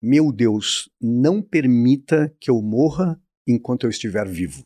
Meu Deus, não permita que eu morra enquanto eu estiver vivo.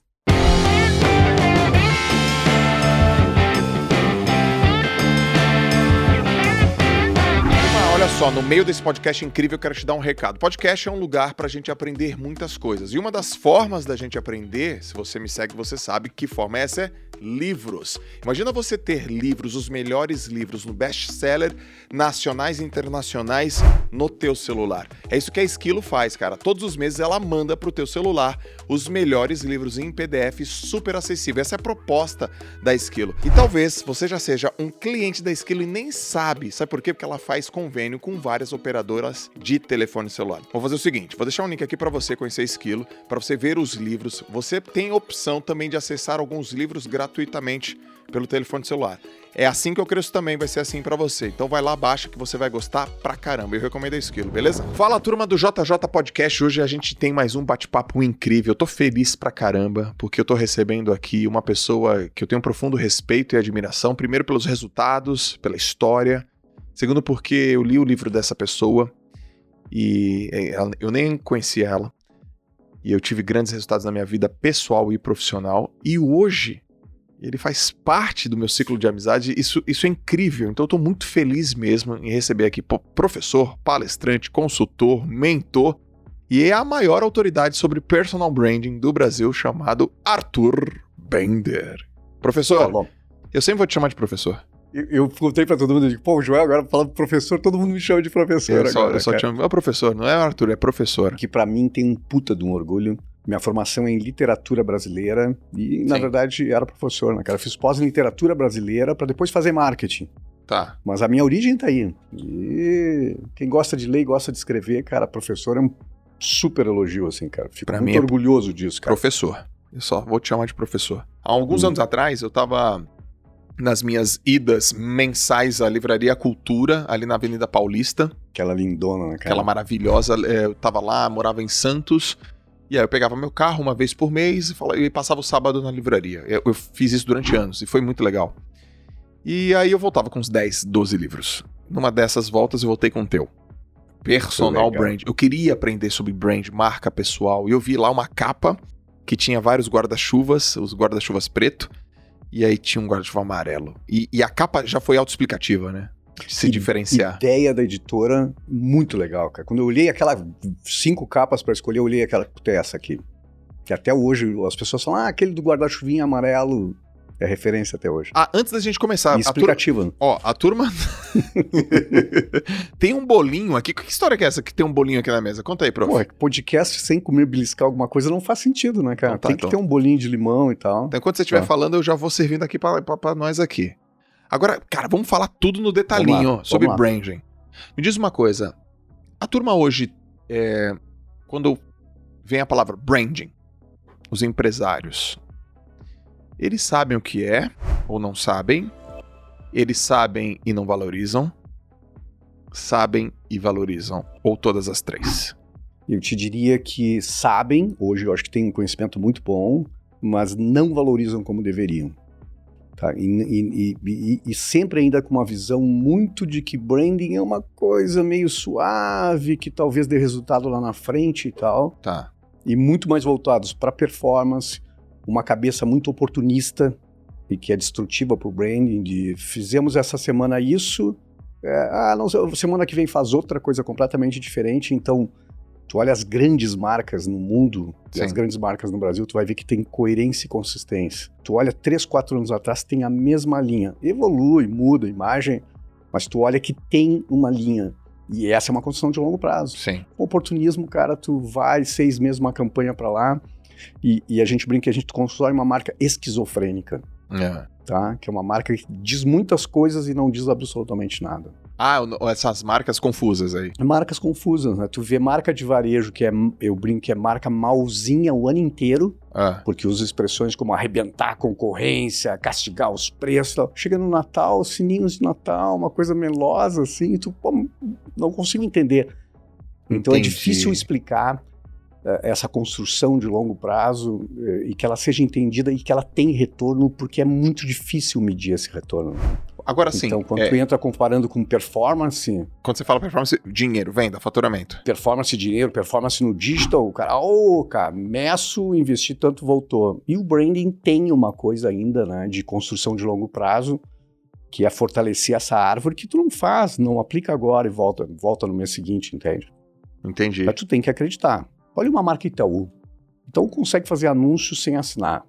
Só, no meio desse podcast incrível, eu quero te dar um recado. Podcast é um lugar para a gente aprender muitas coisas. E uma das formas da gente aprender, se você me segue, você sabe que forma é essa é livros. Imagina você ter livros, os melhores livros no best-seller nacionais e internacionais no teu celular. É isso que a Esquilo faz, cara. Todos os meses ela manda pro teu celular os melhores livros em PDF super acessível. Essa é a proposta da Esquilo. E talvez você já seja um cliente da Esquilo e nem sabe. Sabe por quê? Porque ela faz convênio com várias operadoras de telefone celular. Vou fazer o seguinte, vou deixar um link aqui para você conhecer Esquilo, para você ver os livros. Você tem opção também de acessar alguns livros gratuitamente pelo telefone celular. É assim que eu cresço também, vai ser assim para você. Então vai lá, baixa que você vai gostar pra caramba. Eu recomendo a Esquilo, beleza? Fala turma do JJ Podcast. Hoje a gente tem mais um bate-papo incrível. Eu tô feliz pra caramba porque eu tô recebendo aqui uma pessoa que eu tenho um profundo respeito e admiração, primeiro pelos resultados, pela história, Segundo, porque eu li o livro dessa pessoa e é, eu nem conhecia ela. E eu tive grandes resultados na minha vida pessoal e profissional. E hoje ele faz parte do meu ciclo de amizade. Isso, isso é incrível. Então eu estou muito feliz mesmo em receber aqui professor, palestrante, consultor, mentor. E é a maior autoridade sobre personal branding do Brasil, chamado Arthur Bender. Professor, tá eu sempre vou te chamar de professor. Eu, eu contei pra todo mundo, digo, pô, o Joel agora falando professor, todo mundo me chama de professor eu só, agora. Eu só te chamo, é professor, não é Arthur, é professor. Que para mim tem um puta de um orgulho. Minha formação é em literatura brasileira e, Sim. na verdade, era professor, né, cara? Eu fiz pós em literatura brasileira para depois fazer marketing. Tá. Mas a minha origem tá aí. E quem gosta de ler e gosta de escrever, cara, professor é um super elogio, assim, cara. Fico pra muito mim é orgulhoso disso, cara. Professor. Eu só vou te chamar de professor. Há alguns hum. anos atrás, eu tava nas minhas idas mensais à Livraria Cultura, ali na Avenida Paulista. Aquela lindona, né, cara? Aquela maravilhosa. É, eu tava lá, morava em Santos. E aí eu pegava meu carro uma vez por mês e, falava, e passava o sábado na livraria. Eu, eu, fiz isso durante anos e foi muito legal. E aí eu voltava com uns 10, 12 livros. Numa dessas voltas eu voltei com o teu. Personal Brand. Eu queria aprender sobre brand, marca pessoal. E eu vi lá uma capa que tinha vários guarda-chuvas, os guarda-chuvas preto e aí tinha um guarda-chuva amarelo. E, e, a capa já foi autoexplicativa, né? Se diferenciar. Ideia da editora, muito legal, cara. Quando eu olhei aquelas cinco capas para escolher, eu olhei aquela, essa aqui. Que até hoje as pessoas falam, ah, aquele do guarda-chuvinha amarelo é referência até hoje. Ah, antes da gente começar. explicativa. Tur... Ó, a turma. tem um bolinho aqui. Que história que é essa que tem um bolinho aqui na mesa? Conta aí, prof. Pô, é podcast sem comer beliscar alguma coisa não faz sentido, né, cara? Então tá, tem que então. ter um bolinho de limão e tal. Então, enquanto você estiver tá. falando, eu já vou servindo aqui pra, nós aqui. Agora, cara, vamos falar tudo no detalhinho lá, sobre branding. Me diz uma coisa. A turma hoje, é, quando vem a palavra branding, os empresários, eles sabem o que é ou não sabem, eles sabem e não valorizam, sabem e valorizam, ou todas as três. Eu te diria que sabem, hoje eu acho que tem um conhecimento muito bom, mas não valorizam como deveriam. Tá? E, e, e, e, sempre ainda com uma visão muito de que branding é uma coisa meio suave, que talvez dê resultado lá na frente e tal. Tá. E muito mais voltados para performance, uma cabeça muito oportunista e que é destrutiva para o branding, de fizemos essa semana isso, é, ah, não, semana que vem faz outra coisa completamente diferente, então tu olha as grandes marcas no mundo Sim. e as grandes marcas no Brasil, tu vai ver que tem coerência e consistência. Tu olha três, quatro anos atrás, tem a mesma linha. Evolui, muda a imagem, mas tu olha que tem uma linha. E essa é uma construção de longo prazo. Sim. oportunismo, cara, tu vai seis meses uma campanha para lá, e, e, a gente brinca que a gente constrói uma marca esquizofrênica. É. Tá? Que é uma marca que diz muitas coisas e não diz absolutamente nada. Ah, essas marcas confusas aí. Marcas confusas, né? Tu vê marca de varejo que é, eu brinco que é marca malzinha o ano inteiro, ah. porque usa expressões como arrebentar a concorrência, castigar os preços. Tal. Chega no Natal, sininhos de Natal, uma coisa melosa assim, tu pô, não consigo entender. Então é Entendi. é difícil explicar essa construção de longo prazo eh, e que ela seja entendida e que ela tem retorno, porque é muito difícil medir esse retorno. Agora sim. Então, quando é, tu entra comparando com performance, quando você fala performance, dinheiro, venda, faturamento. performance dinheiro, performance no digital, o cara, ô, cara, meço, investi tanto, voltou. E o branding tem uma coisa ainda, né, de construção de longo prazo, que é fortalecer essa árvore que tu não faz, não aplica agora e volta, volta no mês seguinte, entende? Entendi. Mas tu tem que acreditar. Olha uma marca Itaú. Então consegue fazer anúncios sem assinar.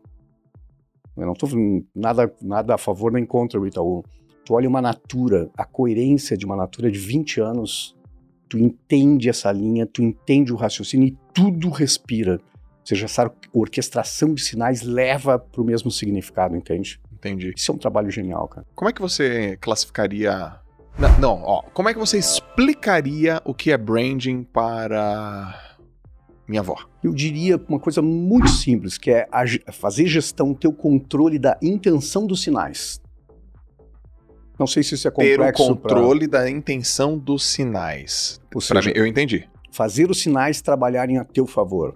Eu não estou nada, nada a favor nem contra o Itaú. Tu olha uma Natura, a coerência de uma Natura de 20 anos, tu entende essa linha, tu entende o raciocínio e tudo respira. Ou seja, essa orquestração de sinais leva para o mesmo significado, entende? Entendi. Isso é um trabalho genial, cara. Como é que você classificaria. Não, não, ó. Como é que você explicaria o que é branding para minha avó? Eu diria uma coisa muito simples, que é fazer gestão, ter o controle da intenção dos sinais. Não sei se isso é Ter o complexo pra- controle da intenção dos sinais. Seja, mim, eu entendi. fazer os sinais trabalharem a teu favor.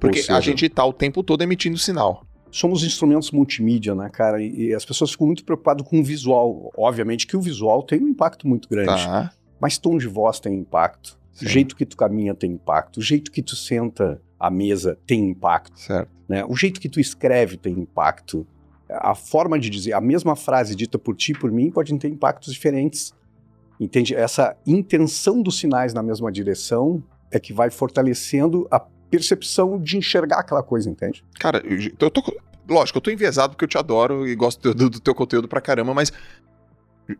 Porque seja, a gente tá o tempo todo emitindo sinal. somos instrumentos multimídia, né, cara? E, e as pessoas ficam muito preocupadas com o visual. Obviamente que o visual tem um impacto muito grande, Tá. mas tom de voz tem impacto. Sim. O jeito que tu caminha tem impacto. O jeito que tu senta à mesa tem impacto. Certo. né? O jeito que tu escreve tem impacto. A forma de dizer, a mesma frase dita por ti e por mim pode ter impactos diferentes. Entende? Essa intenção dos sinais na mesma direção é que vai fortalecendo a percepção de enxergar aquela coisa, entende? Cara, eu, tô. Lógico, eu tô enviesado porque eu te adoro e gosto do, do teu conteúdo pra caramba, mas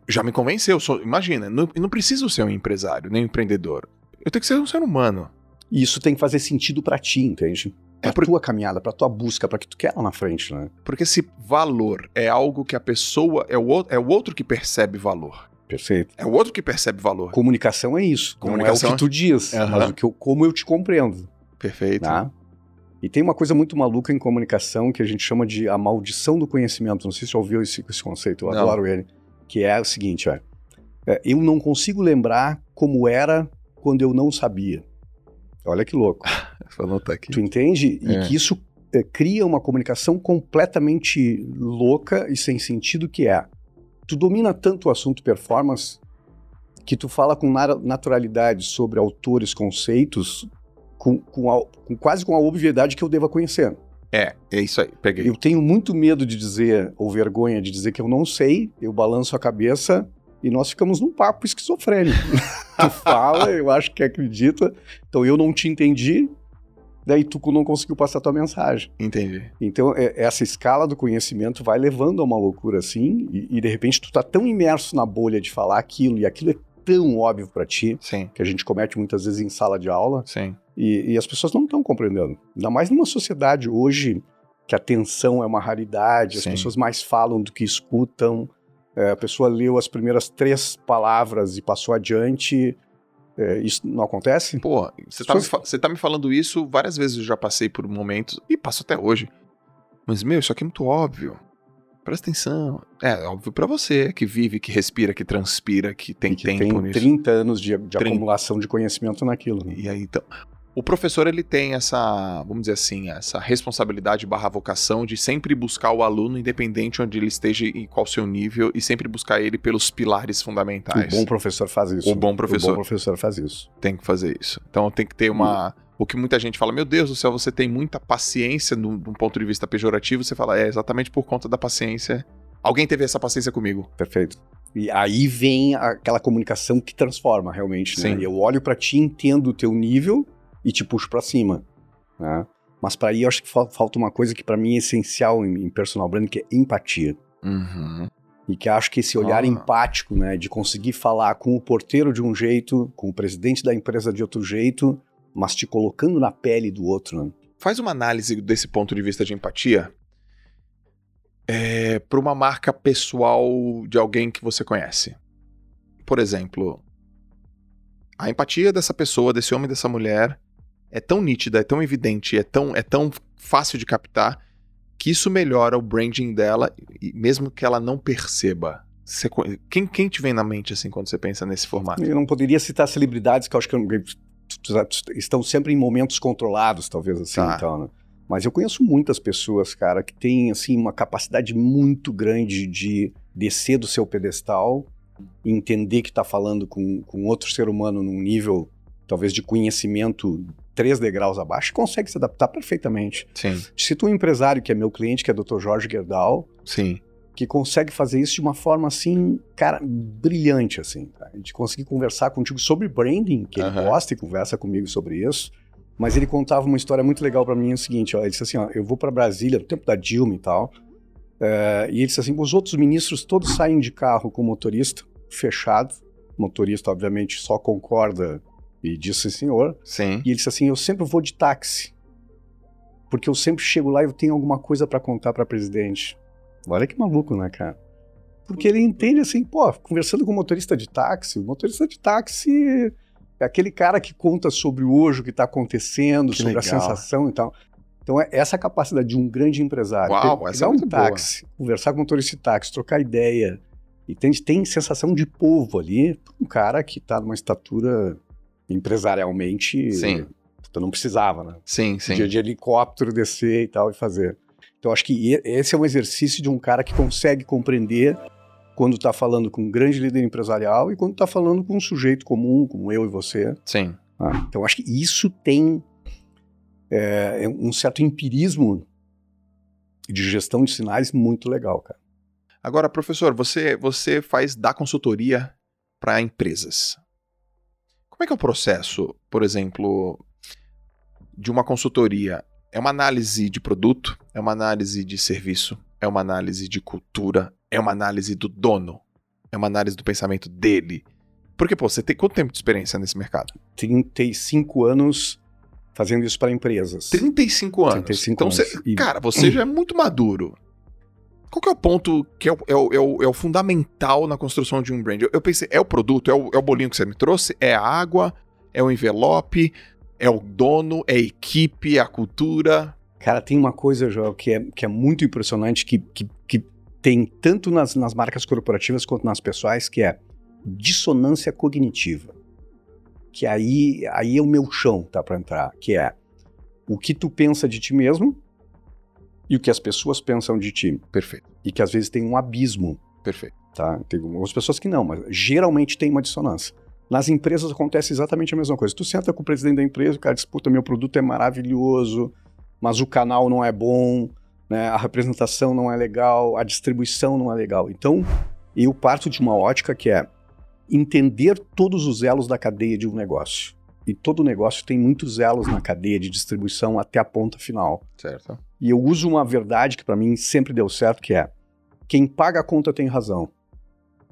já me convenceu. Sou- imagina, não, não preciso ser um empresário, nem um empreendedor. Eu tenho que ser um ser humano. E isso tem que fazer sentido pra ti, entende? Pra É por- tua caminhada, pra tua busca, pra que tu quer lá na frente, né? Porque se valor é algo que a pessoa. É o, é o outro que percebe valor. Perfeito. É o outro que percebe valor. Comunicação é isso. Comunicação não é o que tu diz, Aham. mas o que eu, como eu te compreendo. Perfeito. Tá? E tem uma coisa muito maluca em comunicação que a gente chama de a maldição do conhecimento. Não sei se você já ouviu esse, esse conceito, eu Não. adoro ele. Que é o seguinte, ó, é, eu não consigo lembrar como era quando eu não sabia. Olha que louco. Vou anotar aqui. Tu entende? E É. que isso é, cria uma comunicação completamente louca e sem sentido que é. Tu domina tanto o assunto performance que tu fala com naturalidade sobre autores, conceitos, com, com a- com quase com a obviedade que eu deva conhecer. É, é isso aí. Peguei. Eu tenho muito medo de dizer, ou vergonha de dizer que eu não sei, eu balanço a cabeça e nós ficamos num papo esquizofrênico. tu fala, eu acho que acredita, então eu não te entendi, daí tu não conseguiu passar tua mensagem. Entendi. Então, é- essa escala do conhecimento vai levando a uma loucura assim, e, e de repente tu tá tão imerso na bolha de falar aquilo, e aquilo é tão óbvio pra ti, Sim, que a gente comete muitas vezes em sala de aula, e, e as pessoas não estão compreendendo. Ainda mais numa sociedade hoje que a atenção é uma raridade, as Sim. pessoas mais falam do que escutam. É, a pessoa leu as primeiras três palavras e passou adiante. É, isso não acontece? Pô, você tá, me tá me falando isso várias vezes, eu já passei por momentos, e passo até hoje. Mas, meu, isso aqui é muito óbvio. Presta atenção. É, óbvio pra você, que vive, que respira, que transpira, que tem E que tempo tem nisso. 30 anos de, de 30. acumulação de conhecimento naquilo. né? E aí, então. O professor, ele tem essa, vamos dizer assim, essa responsabilidade barra vocação de sempre buscar o aluno, independente onde ele esteja e qual seu nível, e sempre buscar ele pelos pilares O fundamentais. bom professor faz isso. O bom professor. O bom professor faz isso. tem que fazer isso. Então tem que ter uma. O que muita gente fala, meu Deus do céu, você tem muita paciência de um ponto de vista pejorativo. Você fala, é exatamente por conta da paciência. Alguém teve essa paciência comigo. Perfeito. E aí vem aquela comunicação que transforma realmente, né? Sim. Eu olho pra ti, entendo o teu nível e te puxo pra cima, né? Mas pra aí eu acho que fal- falta uma coisa que pra mim é essencial em, em personal branding, que é empatia. Uhum. E que acho que esse olhar Ah. empático, né, de conseguir falar com o porteiro de um jeito, com o presidente da empresa de outro jeito, mas te colocando na pele do outro, né? Faz uma análise desse ponto de vista de empatia é, para uma marca pessoal de alguém que você conhece. Por exemplo, a empatia dessa pessoa, desse homem, dessa mulher, é tão nítida, é tão evidente, é tão, é tão fácil de captar que isso melhora o branding dela, mesmo que ela não perceba. Você quem, quem te vem na mente assim quando você pensa nesse formato? Eu não poderia citar celebridades que eu acho que estão sempre em momentos controlados, talvez assim, Tá. então, né? Mas eu conheço muitas pessoas, cara, que têm assim uma capacidade muito grande de descer do seu pedestal, entender que está falando com, com outro ser humano num nível talvez de conhecimento três degraus abaixo, consegue se adaptar perfeitamente. Sim. Cito um empresário que é meu cliente, que é o Dr. Jorge Gerdau, Sim. que consegue fazer isso de uma forma assim, cara, brilhante assim, tá? de conseguir conversar contigo sobre branding, que ele gosta e conversa comigo sobre isso. Mas ele contava uma história muito legal para mim, é o seguinte, ó, ele disse assim, ó, eu vou para Brasília no tempo da Dilma e tal, eh, e ele disse assim, os outros ministros todos saem de carro com motorista fechado, motorista obviamente só concorda e diz sim senhor, Sim. e ele disse assim: Eu sempre vou de táxi. Porque eu sempre chego lá e eu tenho alguma coisa pra contar pra presidente. Olha que maluco, né, cara? Porque ele entende assim, pô, conversando com o motorista de táxi, o motorista de táxi é aquele cara que conta sobre o hoje, o que tá acontecendo, Que sobre a legal. sensação e tal. Então, é essa capacidade de um grande empresário. Uau, pegar essa é um muito boa. táxi, conversar com o motorista de táxi, trocar ideia. E tem, tem sensação de povo ali, um cara que tá numa estatura empresarialmente. Sim. puta, não precisava, né? Sim, sim. Podia de helicóptero descer e tal e fazer. Então acho que esse é um exercício de um cara que consegue compreender quando está falando com um grande líder empresarial e quando está falando com um sujeito comum, como eu e você. Sim. tá? Então acho que isso tem é, um certo empirismo de gestão de sinais muito legal, cara. Agora, professor, você, você faz da consultoria para empresas. Como é que é o processo, por exemplo, de uma consultoria? É uma análise de produto? É uma análise de serviço? É uma análise de cultura? É uma análise do dono? É uma análise do pensamento dele? Porque, pô, você tem quanto tempo de experiência nesse mercado? 35 anos fazendo isso para empresas. 35 anos. 35 então, anos. você- E- cara, você já é muito maduro. Qual que é o ponto que é o, é o- é o- é o fundamental na construção de um brand? Eu, eu pensei, é o produto, é o, é o bolinho que você me trouxe? É a água? É o envelope? É o dono? É a equipe? É a cultura? Cara, tem uma coisa, Joel, que é, que é muito impressionante, que, que, que tem tanto nas, nas marcas corporativas quanto nas pessoais, que é dissonância cognitiva. Que aí, aí é o meu chão, tá, para entrar. Que é o que tu pensa de ti mesmo e o que as pessoas pensam de ti. Perfeito, E que às vezes tem um abismo, perfeito. tá? Tem algumas pessoas que não, mas geralmente tem uma dissonância. Nas empresas acontece exatamente a mesma coisa. Tu senta com o presidente da empresa, o cara diz, puta, meu produto é maravilhoso, mas o canal não é bom, né? a representação não é legal, a distribuição não é legal. Então, eu parto de uma ótica que é entender todos os elos da cadeia de um negócio. E todo negócio tem muitos elos na cadeia de distribuição até a ponta final. Certo. E eu uso uma verdade que para mim sempre deu certo, que é quem paga a conta tem razão.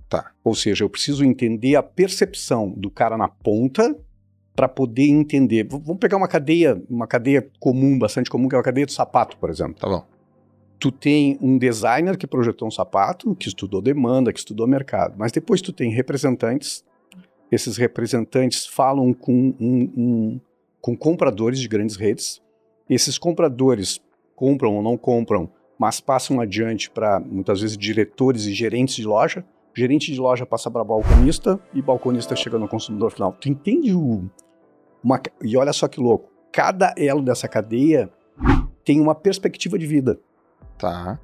Tá. Ou seja, eu preciso entender a percepção do cara na ponta para poder entender. V- Vamos pegar uma cadeia, uma cadeia comum, bastante comum, que é a cadeia do sapato, por exemplo. Tá bom. Tu tem um designer que projetou um sapato, que estudou demanda, que estudou mercado, mas depois tu tem representantes. Esses representantes falam com, um- um- com compradores de grandes redes. Esses compradores compram ou não compram, mas passam adiante para muitas vezes diretores e gerentes de loja. Gerente de loja passa para balconista e balconista chega no consumidor final. Tu entende o. Uma, e olha só que louco. Cada elo dessa cadeia tem uma perspectiva de vida Tá.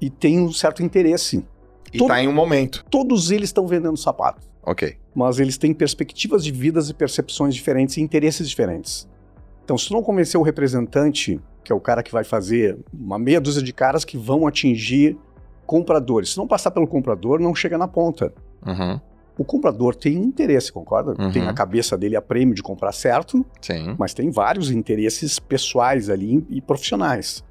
e tem um certo interesse. E Todo- tá em um momento. Todos eles estão vendendo sapato, Ok. mas eles têm perspectivas de vidas e percepções diferentes e interesses diferentes. Então, se tu não convencer o representante, que é o cara que vai fazer uma meia dúzia de caras que vão atingir compradores, se não passar pelo comprador, não chega na ponta. Uhum. O comprador tem interesse, concorda? Uhum. Tem a cabeça dele a prêmio de comprar certo, Sim. mas tem vários interesses pessoais ali e profissionais.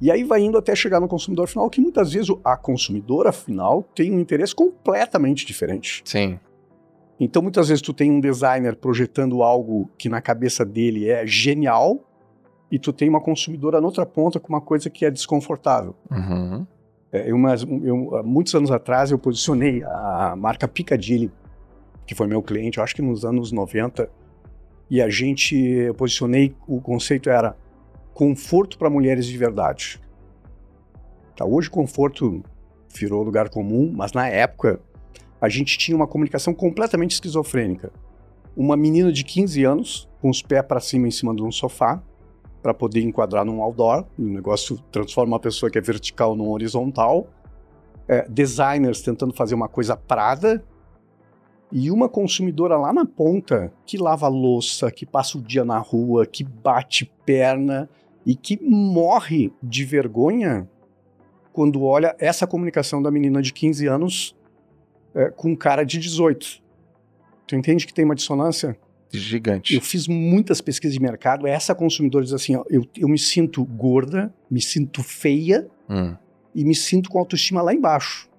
E aí vai indo até chegar no consumidor final, que muitas vezes a consumidora final tem um interesse completamente diferente. Sim. Então muitas vezes tu tem um designer projetando algo que na cabeça dele é genial e tu tem uma consumidora na outra ponta com uma coisa que é desconfortável. Uhum. É, eu, mas, eu, muitos anos atrás eu posicionei a marca Piccadilly, que foi meu cliente, eu acho que nos anos 90, e a gente, eu posicionei, o conceito era conforto para mulheres de verdade. Tá, hoje conforto virou lugar comum, mas na época a gente tinha uma comunicação completamente esquizofrênica. Uma menina de 15 anos, com os pés para cima em cima de um sofá, para poder enquadrar num outdoor. O negócio transforma uma pessoa que é vertical num horizontal. É, designers tentando fazer uma coisa prada. E uma consumidora lá na ponta que lava louça, que passa o dia na rua, que bate perna e que morre de vergonha quando olha essa comunicação da menina de 15 anos é, com um cara de 18. Tu entende que tem uma dissonância? Gigante. Eu fiz muitas pesquisas de mercado. Essa consumidora diz assim: ó, eu, eu me sinto gorda, me sinto feia Hum. e me sinto com autoestima lá embaixo.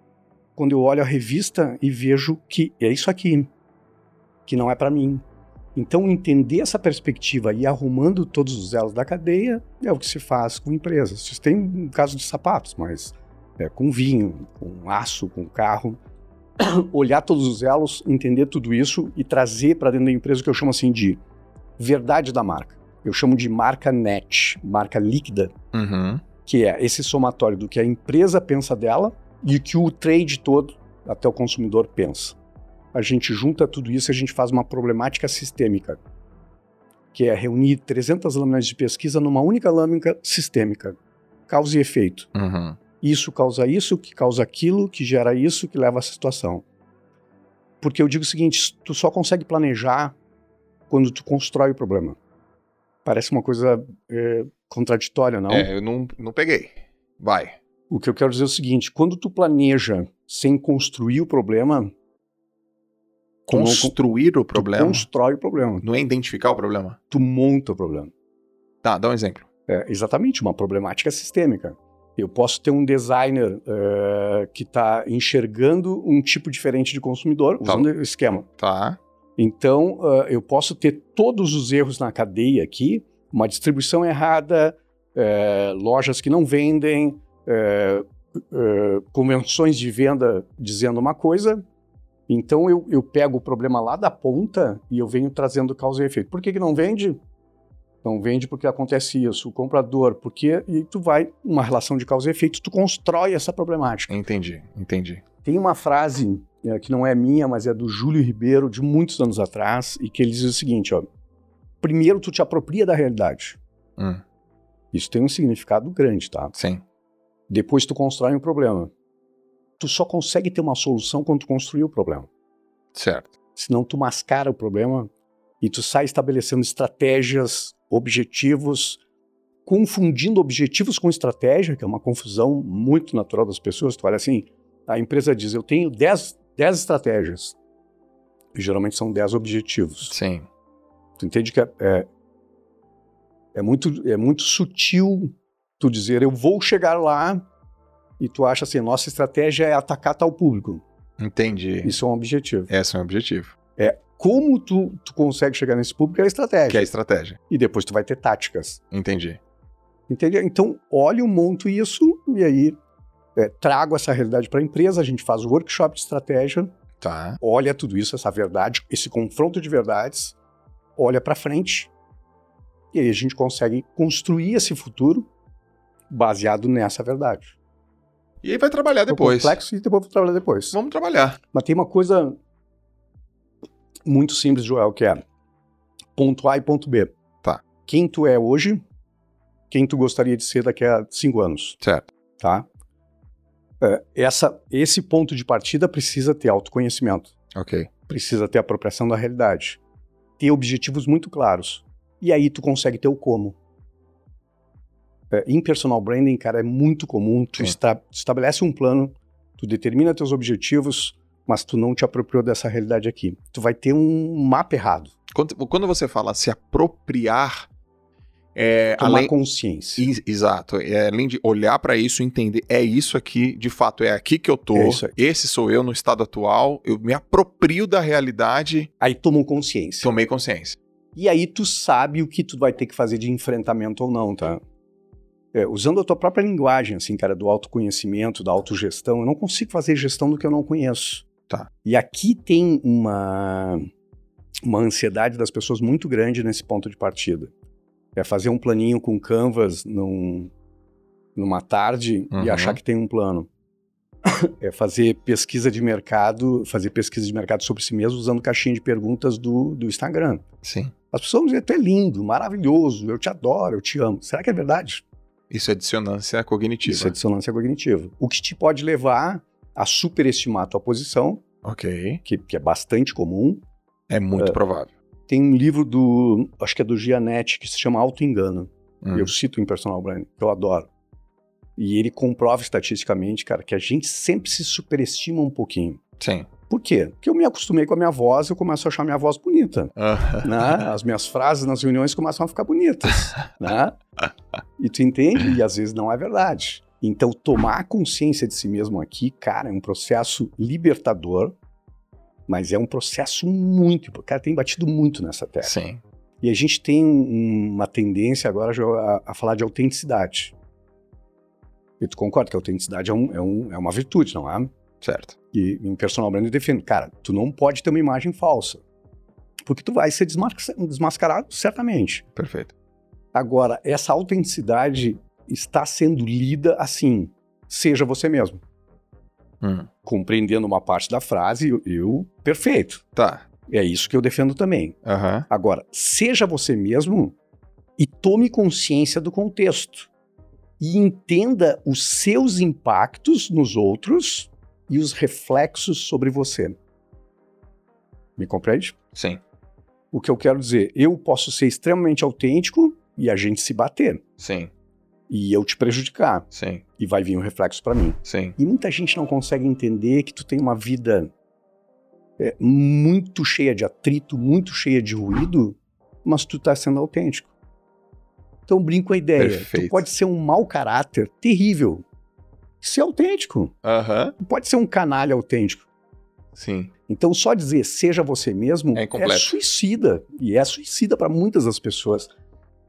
Quando eu olho a revista e vejo que é isso aqui, que não é para mim. Então, entender essa perspectiva e arrumando todos os elos da cadeia é o que se faz com empresas. Isso tem um caso de sapatos, mas é, com vinho, com aço, com carro. Olhar todos os elos, entender tudo isso e trazer para dentro da empresa o que eu chamo assim de verdade da marca. Eu chamo de marca net, marca líquida, Uhum. que é esse somatório do que a empresa pensa dela e o que o trade todo, até o consumidor, pensa. A gente junta tudo isso e a gente faz uma problemática sistêmica, que é reunir 300 lâminas de pesquisa numa única lâmina sistêmica, causa e efeito. Uhum. Isso causa isso, que causa aquilo, que gera isso, que leva a essa situação. Porque eu digo o seguinte, tu só consegue planejar quando tu constrói o problema. Parece uma coisa é, contraditória, não? É, eu não, não peguei. Vai. O que eu quero dizer é o seguinte: quando tu planeja sem construir o problema, tu Construir o tu problema. constrói o problema. Não é identificar o problema? Tu monta o problema. Tá, dá um exemplo. É exatamente uma problemática sistêmica. Eu posso ter um designer eh, que está enxergando um tipo diferente de consumidor, Tá. usando o esquema. Tá. Então, ah, eu posso ter todos os erros na cadeia aqui, uma distribuição errada, eh, lojas que não vendem, convenções de venda dizendo uma coisa. Então, eu, eu pego o problema lá da ponta e eu venho trazendo causa e efeito. Por que, que não vende? Não vende porque acontece isso. O comprador, porque... E tu vai, uma relação de causa e efeito, tu constrói essa problemática. Entendi, entendi. Tem uma frase é, que não é minha, mas é do Júlio Ribeiro, de muitos anos atrás, e que ele diz o seguinte, ó. Primeiro, tu te apropria da realidade. Hum, Isso tem um significado grande, tá? sim. Depois tu constrói um problema. Tu só consegue ter uma solução quando tu construir o problema. Certo. Senão tu mascara o problema e tu sai estabelecendo estratégias, objetivos, confundindo objetivos com estratégia, que é uma confusão muito natural das pessoas. Tu olha assim, a empresa diz, eu tenho 10, 10 estratégias. E geralmente são 10 objetivos. Sim. Tu entende que é, é, é muito, é muito sutil tu dizer, eu vou chegar lá, e tu acha assim, nossa estratégia é atacar tal público. Entendi. Isso é um objetivo. Esse é o objetivo. Como tu, tu consegue chegar nesse público é a estratégia. Que é a estratégia. E depois tu vai ter táticas. Entendi. Entendeu? Então, olho, monto isso e aí é, trago essa realidade para a empresa, a gente faz o workshop de estratégia, Tá. olha tudo isso, essa verdade, esse confronto de verdades, olha para frente e aí a gente consegue construir esse futuro baseado nessa verdade. E aí vai trabalhar É depois. complexo e depois vou trabalhar depois. Vamos trabalhar. Mas tem uma coisa muito simples, Joel, que é ponto A e ponto B. Tá. Quem tu é hoje, quem tu gostaria de ser daqui a cinco anos, Certo. tá? É, essa, esse ponto de partida precisa ter autoconhecimento, Ok. precisa ter apropriação da realidade, ter objetivos muito claros. E aí tu consegue ter o como. É, em personal branding, cara, é muito comum, tu esta- estabelece um plano, tu determina teus objetivos, mas tu não te apropriou dessa realidade aqui. Tu vai ter um mapa errado. Quando, quando você fala se apropriar, é, Tomar além, consciência. I- Exato. É, além de olhar para isso e entender, é isso aqui, de fato, é aqui que eu tô. É. Esse sou eu no estado atual. Eu me aproprio da realidade, Aí tomou consciência. tomei consciência. E aí tu sabe o que tu vai ter que fazer de enfrentamento ou não, tá? É, usando a tua própria linguagem, assim, cara, do autoconhecimento, da autogestão, eu não consigo fazer gestão do que eu não conheço. Tá. E aqui tem uma, uma ansiedade das pessoas muito grande nesse ponto de partida. É fazer um planinho com canvas num, numa tarde Uhum. e achar que tem um plano. É fazer pesquisa de mercado, fazer pesquisa de mercado sobre si mesmo usando caixinha de perguntas do, do Instagram. Sim. As pessoas vão dizer, tu é lindo, maravilhoso, eu te adoro, eu te amo. Será que é verdade? Isso é dissonância cognitiva. Isso é dissonância cognitiva. O que te pode levar a superestimar a tua posição, Ok. que, que é bastante comum. É muito provável. Tem um livro do, acho que é do Gianetti, que se chama Auto-Engano. Hum. Eu cito em Personal Brand, que eu adoro. E ele comprova estatisticamente, cara, que a gente sempre se superestima um pouquinho. Sim. Por quê? Porque eu me acostumei com a minha voz, eu começo a achar minha voz bonita. Ah, né? As minhas frases nas reuniões começam a ficar bonitas, né? E tu entende? E às vezes não é verdade. Então, tomar consciência de si mesmo aqui, cara, é um processo libertador, mas é um processo muito. Cara, tem batido muito nessa tecla. Sim. E a gente tem um- uma tendência agora a, a falar de autenticidade. E tu concorda que a autenticidade é, um- é um- é uma virtude, não é? Certo. E em personal brand eu defendo, cara, tu não pode ter uma imagem falsa. Porque tu vai ser desmasca- desmascarado, certamente. Perfeito. Agora, essa autenticidade está sendo lida assim, seja você mesmo. Hum. Compreendendo uma parte da frase, eu, eu- perfeito. Tá. É isso que eu defendo também. Aham. Agora, seja você mesmo e tome consciência do contexto. E entenda os seus impactos nos outros e os reflexos sobre você. Me compreende? Sim. O que eu quero dizer, eu posso ser extremamente autêntico e a gente se bater. Sim. E eu te prejudicar. Sim. E vai vir um reflexo para mim. Sim. E muita gente não consegue entender que tu tem uma vida é, muito cheia de atrito, muito cheia de ruído, mas tu tá sendo autêntico. Então brinco com a ideia. Perfeito. Tu pode ser um mau caráter terrível. Ser autêntico. Tu pode ser um canalha autêntico. Sim. Então só dizer seja você mesmo É incompleto. suicida. E é suicida para muitas das pessoas.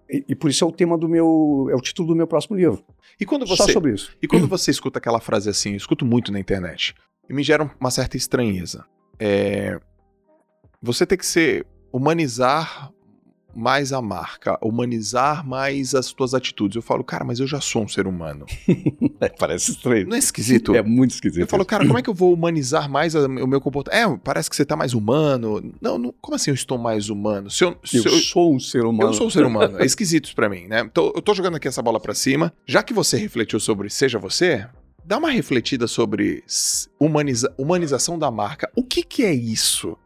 E, e por isso é o tema do meu. É o título do meu próximo livro. E quando Só você sobre isso. E quando você escuta aquela frase assim, eu escuto muito na internet, e me gera uma certa estranheza. É, você tem que ser humanizar mais a marca, humanizar mais as tuas atitudes. Eu falo, cara, mas eu já sou um ser humano. É, parece estranho. Não é esquisito? É muito esquisito. Eu falo, cara, como é que eu vou humanizar mais a- o meu comportamento? É, parece que você tá mais humano. Não, não- como assim eu estou mais humano? Se eu, se eu, eu- sou um ser humano. eu sou um ser humano. É esquisito isso pra mim, né? Então, eu tô jogando aqui essa bola pra cima. Já que você refletiu sobre seja você, dá uma refletida sobre humaniza- humanização da marca. O que que é isso?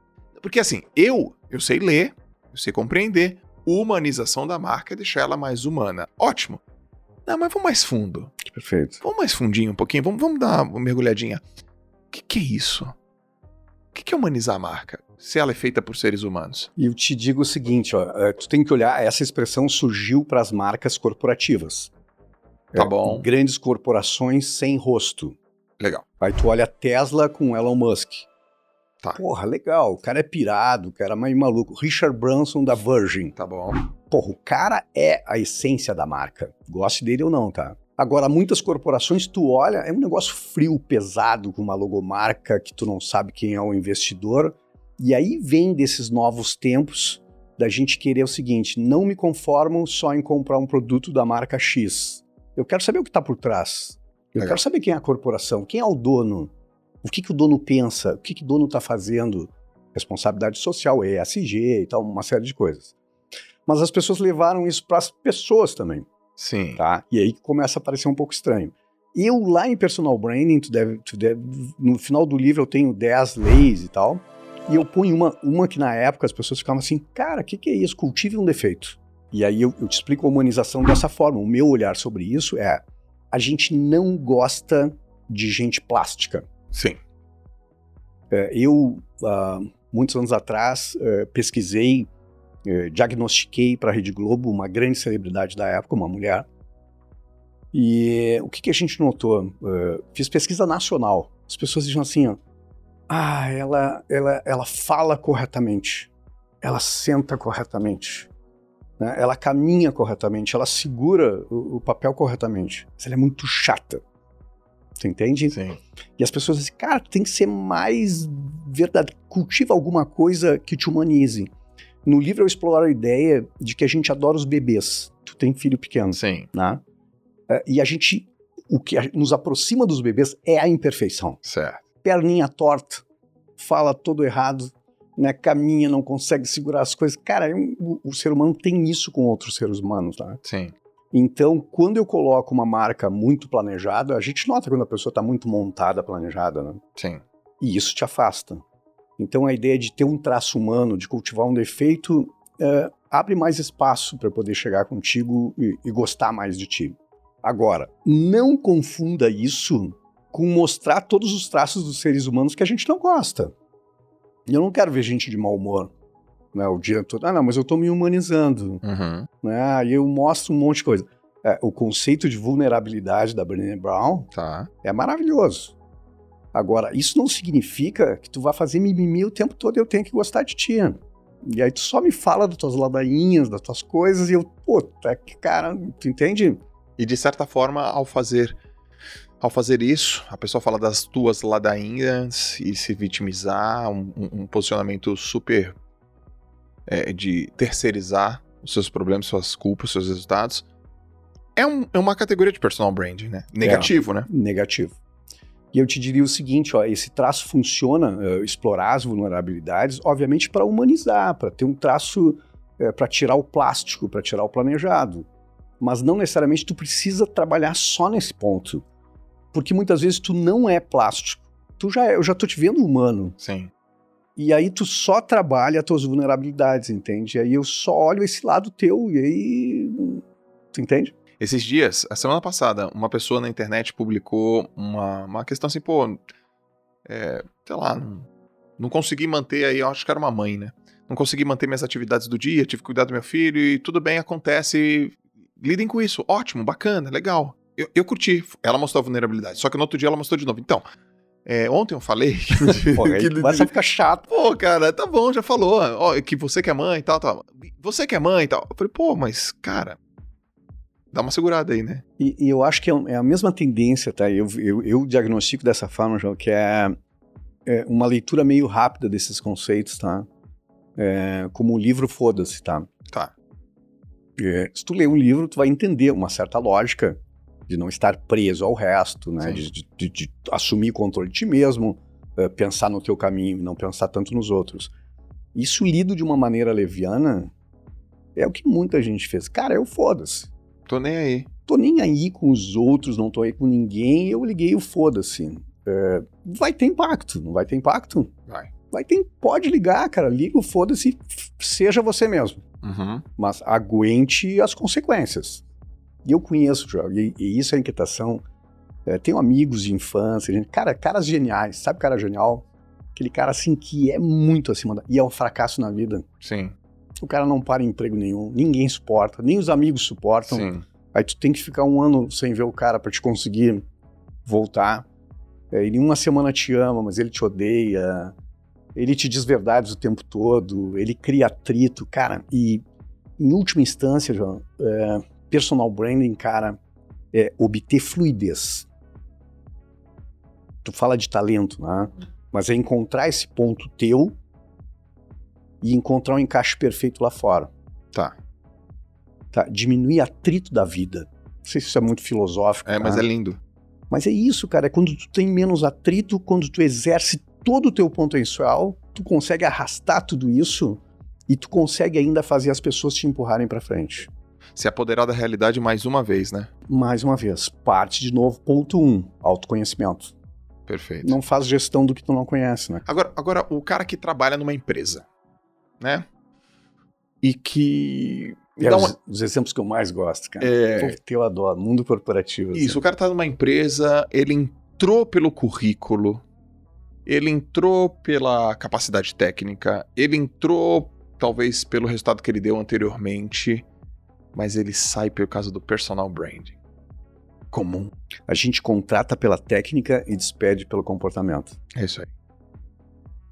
Porque assim, eu, eu sei ler, sei compreender. Humanização da marca é deixar ela mais humana. Ótimo. Não, mas vamos mais fundo. Perfeito. Vamos mais fundinho um pouquinho. Vamos, vamos dar uma mergulhadinha. O que que é isso? O que que é humanizar a marca? Se ela é feita por seres humanos. E eu te digo o seguinte, ó, é, tu tem que olhar, essa expressão surgiu para as marcas corporativas. Tá É, bom. Grandes corporações sem rosto. Legal. Aí tu olha a Tesla com Elon Musk. Tá. Porra, legal, o cara é pirado, o cara é meio maluco. Richard Branson da Virgin. Tá bom. Porra, o cara é a essência da marca. Goste dele ou não, tá? Agora, muitas corporações, tu olha, é um negócio frio, pesado, com uma logomarca que tu não sabe quem é o investidor. E aí vem desses novos tempos da gente querer o seguinte: não me conformo só em comprar um produto da marca X. Eu quero saber o que está por trás. Eu Legal. quero saber quem é a corporação, quem é o dono, o que, que o dono pensa, o que, que o dono está fazendo. Responsabilidade social, ESG e tal, uma série de coisas. Mas as pessoas levaram isso para as pessoas também, Sim. tá? E aí que começa a parecer um pouco estranho. Eu lá em Personal Branding, tu deve, tu deve- no final do livro eu tenho 10 leis e tal, e eu ponho uma, uma que na época as pessoas ficavam assim, cara, o que, que é isso? Cultive um defeito. E aí eu, eu te explico a humanização dessa forma. O meu olhar sobre isso é, a gente não gosta de gente plástica. Sim. É, eu, há muitos anos atrás, é, pesquisei, é, diagnostiquei para a Rede Globo uma grande celebridade da época, uma mulher. E o que, que a gente notou? É, fiz pesquisa nacional. As pessoas diziam assim: ó, ah, ela, ela, ela fala corretamente, ela senta corretamente, né? ela caminha corretamente, ela segura o, o papel corretamente, mas ela é muito chata. Tu entende? Sim. E as pessoas dizem, cara, tem que ser mais verdade. Cultiva alguma coisa que te humanize. No livro eu exploro a ideia de que a gente adora os bebês. Tu tem filho pequeno, Sim. né? É, E a gente, o que nos aproxima dos bebês é a imperfeição. Certo. Perninha torta, fala todo errado, né, caminha, não consegue segurar as coisas. Cara, é o, o, ser humano tem isso com outros seres humanos, tá? Sim. Então, quando eu coloco uma marca muito planejada, a gente nota quando a pessoa está muito montada, planejada, né? Sim. E isso te afasta. Então, a ideia de ter um traço humano, de cultivar um defeito, é, abre mais espaço para poder chegar contigo e, e gostar mais de ti. Agora, não confunda isso com mostrar todos os traços dos seres humanos que a gente não gosta. Eu não quero ver gente de mau humor né, o dia todo. Ah, não, mas eu estou me humanizando. Uhum. Né, aí eu mostro um monte de coisa. É, o conceito de vulnerabilidade da Brené Brown tá. é maravilhoso. Agora, isso não significa que tu vai fazer mimimi o tempo todo e eu tenho que gostar de ti. E aí tu só me fala das tuas ladainhas, das tuas coisas, e eu, puta, que cara, tu entende? E de certa forma, ao fazer ao fazer isso, a pessoa fala das tuas ladainhas e se vitimizar, um, um posicionamento super é, de terceirizar os seus problemas, suas culpas, seus resultados. É, um, é uma categoria de personal branding, né? Negativo, é, né? Negativo. E eu te diria o seguinte, ó, esse traço funciona, uh, explorar as vulnerabilidades, obviamente para humanizar, para ter um traço, uh, é, para tirar o plástico, para tirar o planejado. Mas não necessariamente tu precisa trabalhar só nesse ponto. Porque muitas vezes tu não é plástico. Tu já é, eu já tô te vendo humano. Sim. E aí tu só trabalha as tuas vulnerabilidades, entende? E aí eu só olho esse lado teu e aí tu entende? Esses dias, a semana passada, uma pessoa na internet publicou uma, uma questão assim, pô, é, sei lá, não, não consegui manter aí, eu acho que era uma mãe, né? Não consegui manter minhas atividades do dia, tive que cuidar do meu filho e tudo bem, acontece. Lidem com isso, ótimo, bacana, legal. Eu, eu curti, ela mostrou a vulnerabilidade, só que no outro dia ela mostrou de novo. Então, é, ontem eu falei. Pô, que começa a ficar chato. Pô, cara, tá bom, já falou. Ó, que você que é mãe e tal, tal. Você que é mãe e tal. Eu falei, pô, mas, cara, dá uma segurada aí, né? E, e eu acho que é, é a mesma tendência, tá? Eu, eu, eu diagnostico dessa forma, João, que é, é, uma leitura meio rápida desses conceitos, tá? É, como o livro Foda-se, tá? Tá. É, se tu ler um livro, tu vai entender uma certa lógica de não estar preso ao resto, né? De, de, de, assumir controle de ti mesmo, uh, pensar no teu caminho, não pensar tanto nos outros. Isso lido de uma maneira leviana é o que muita gente fez. Cara, eu foda-se. Tô nem aí. Tô nem aí com os outros, não tô aí com ninguém, eu liguei o foda-se. É, vai ter impacto, não vai ter impacto? Vai. Vai ter, pode ligar, cara, liga o foda-se, seja você mesmo. Uhum. Mas aguente as consequências. E eu conheço, e, e isso é inquietação. É, tenho amigos de infância, gente, cara, caras geniais, sabe cara genial? Aquele cara assim que é muito acima da. E é um fracasso na vida. Sim. O cara não para em emprego nenhum, ninguém suporta, nem os amigos suportam. Sim. Aí tu tem que ficar um ano sem ver o cara para te conseguir voltar. É, ele uma semana te ama, mas ele te odeia. Ele te diz verdades o tempo todo, ele cria atrito, cara. E em última instância, João, é, personal branding, cara, é obter fluidez. Tu fala de talento, né? Mas é encontrar esse ponto teu e encontrar um encaixe perfeito lá fora. Tá. Tá? Diminuir atrito da vida. Não sei se isso é muito filosófico. É, mas tá? é lindo. Mas é isso, cara. É quando tu tem menos atrito, quando tu exerce todo o teu potencial, tu consegue arrastar tudo isso e tu consegue ainda fazer as pessoas te empurrarem para frente se apoderar da realidade mais uma vez, né? Mais uma vez, parte de novo, ponto um, autoconhecimento. Perfeito. Não faz gestão do que tu não conhece, né? Agora, agora o cara que trabalha numa empresa, né? E que. É uma... os, os, exemplos que eu mais gosto, cara. É... Pô, eu adoro, mundo corporativo. Isso, assim. o cara tá numa empresa, ele entrou pelo currículo, ele entrou pela capacidade técnica, ele entrou talvez pelo resultado que ele deu anteriormente mas ele sai por causa do personal branding. Comum. A gente contrata pela técnica e despede pelo comportamento. É isso aí.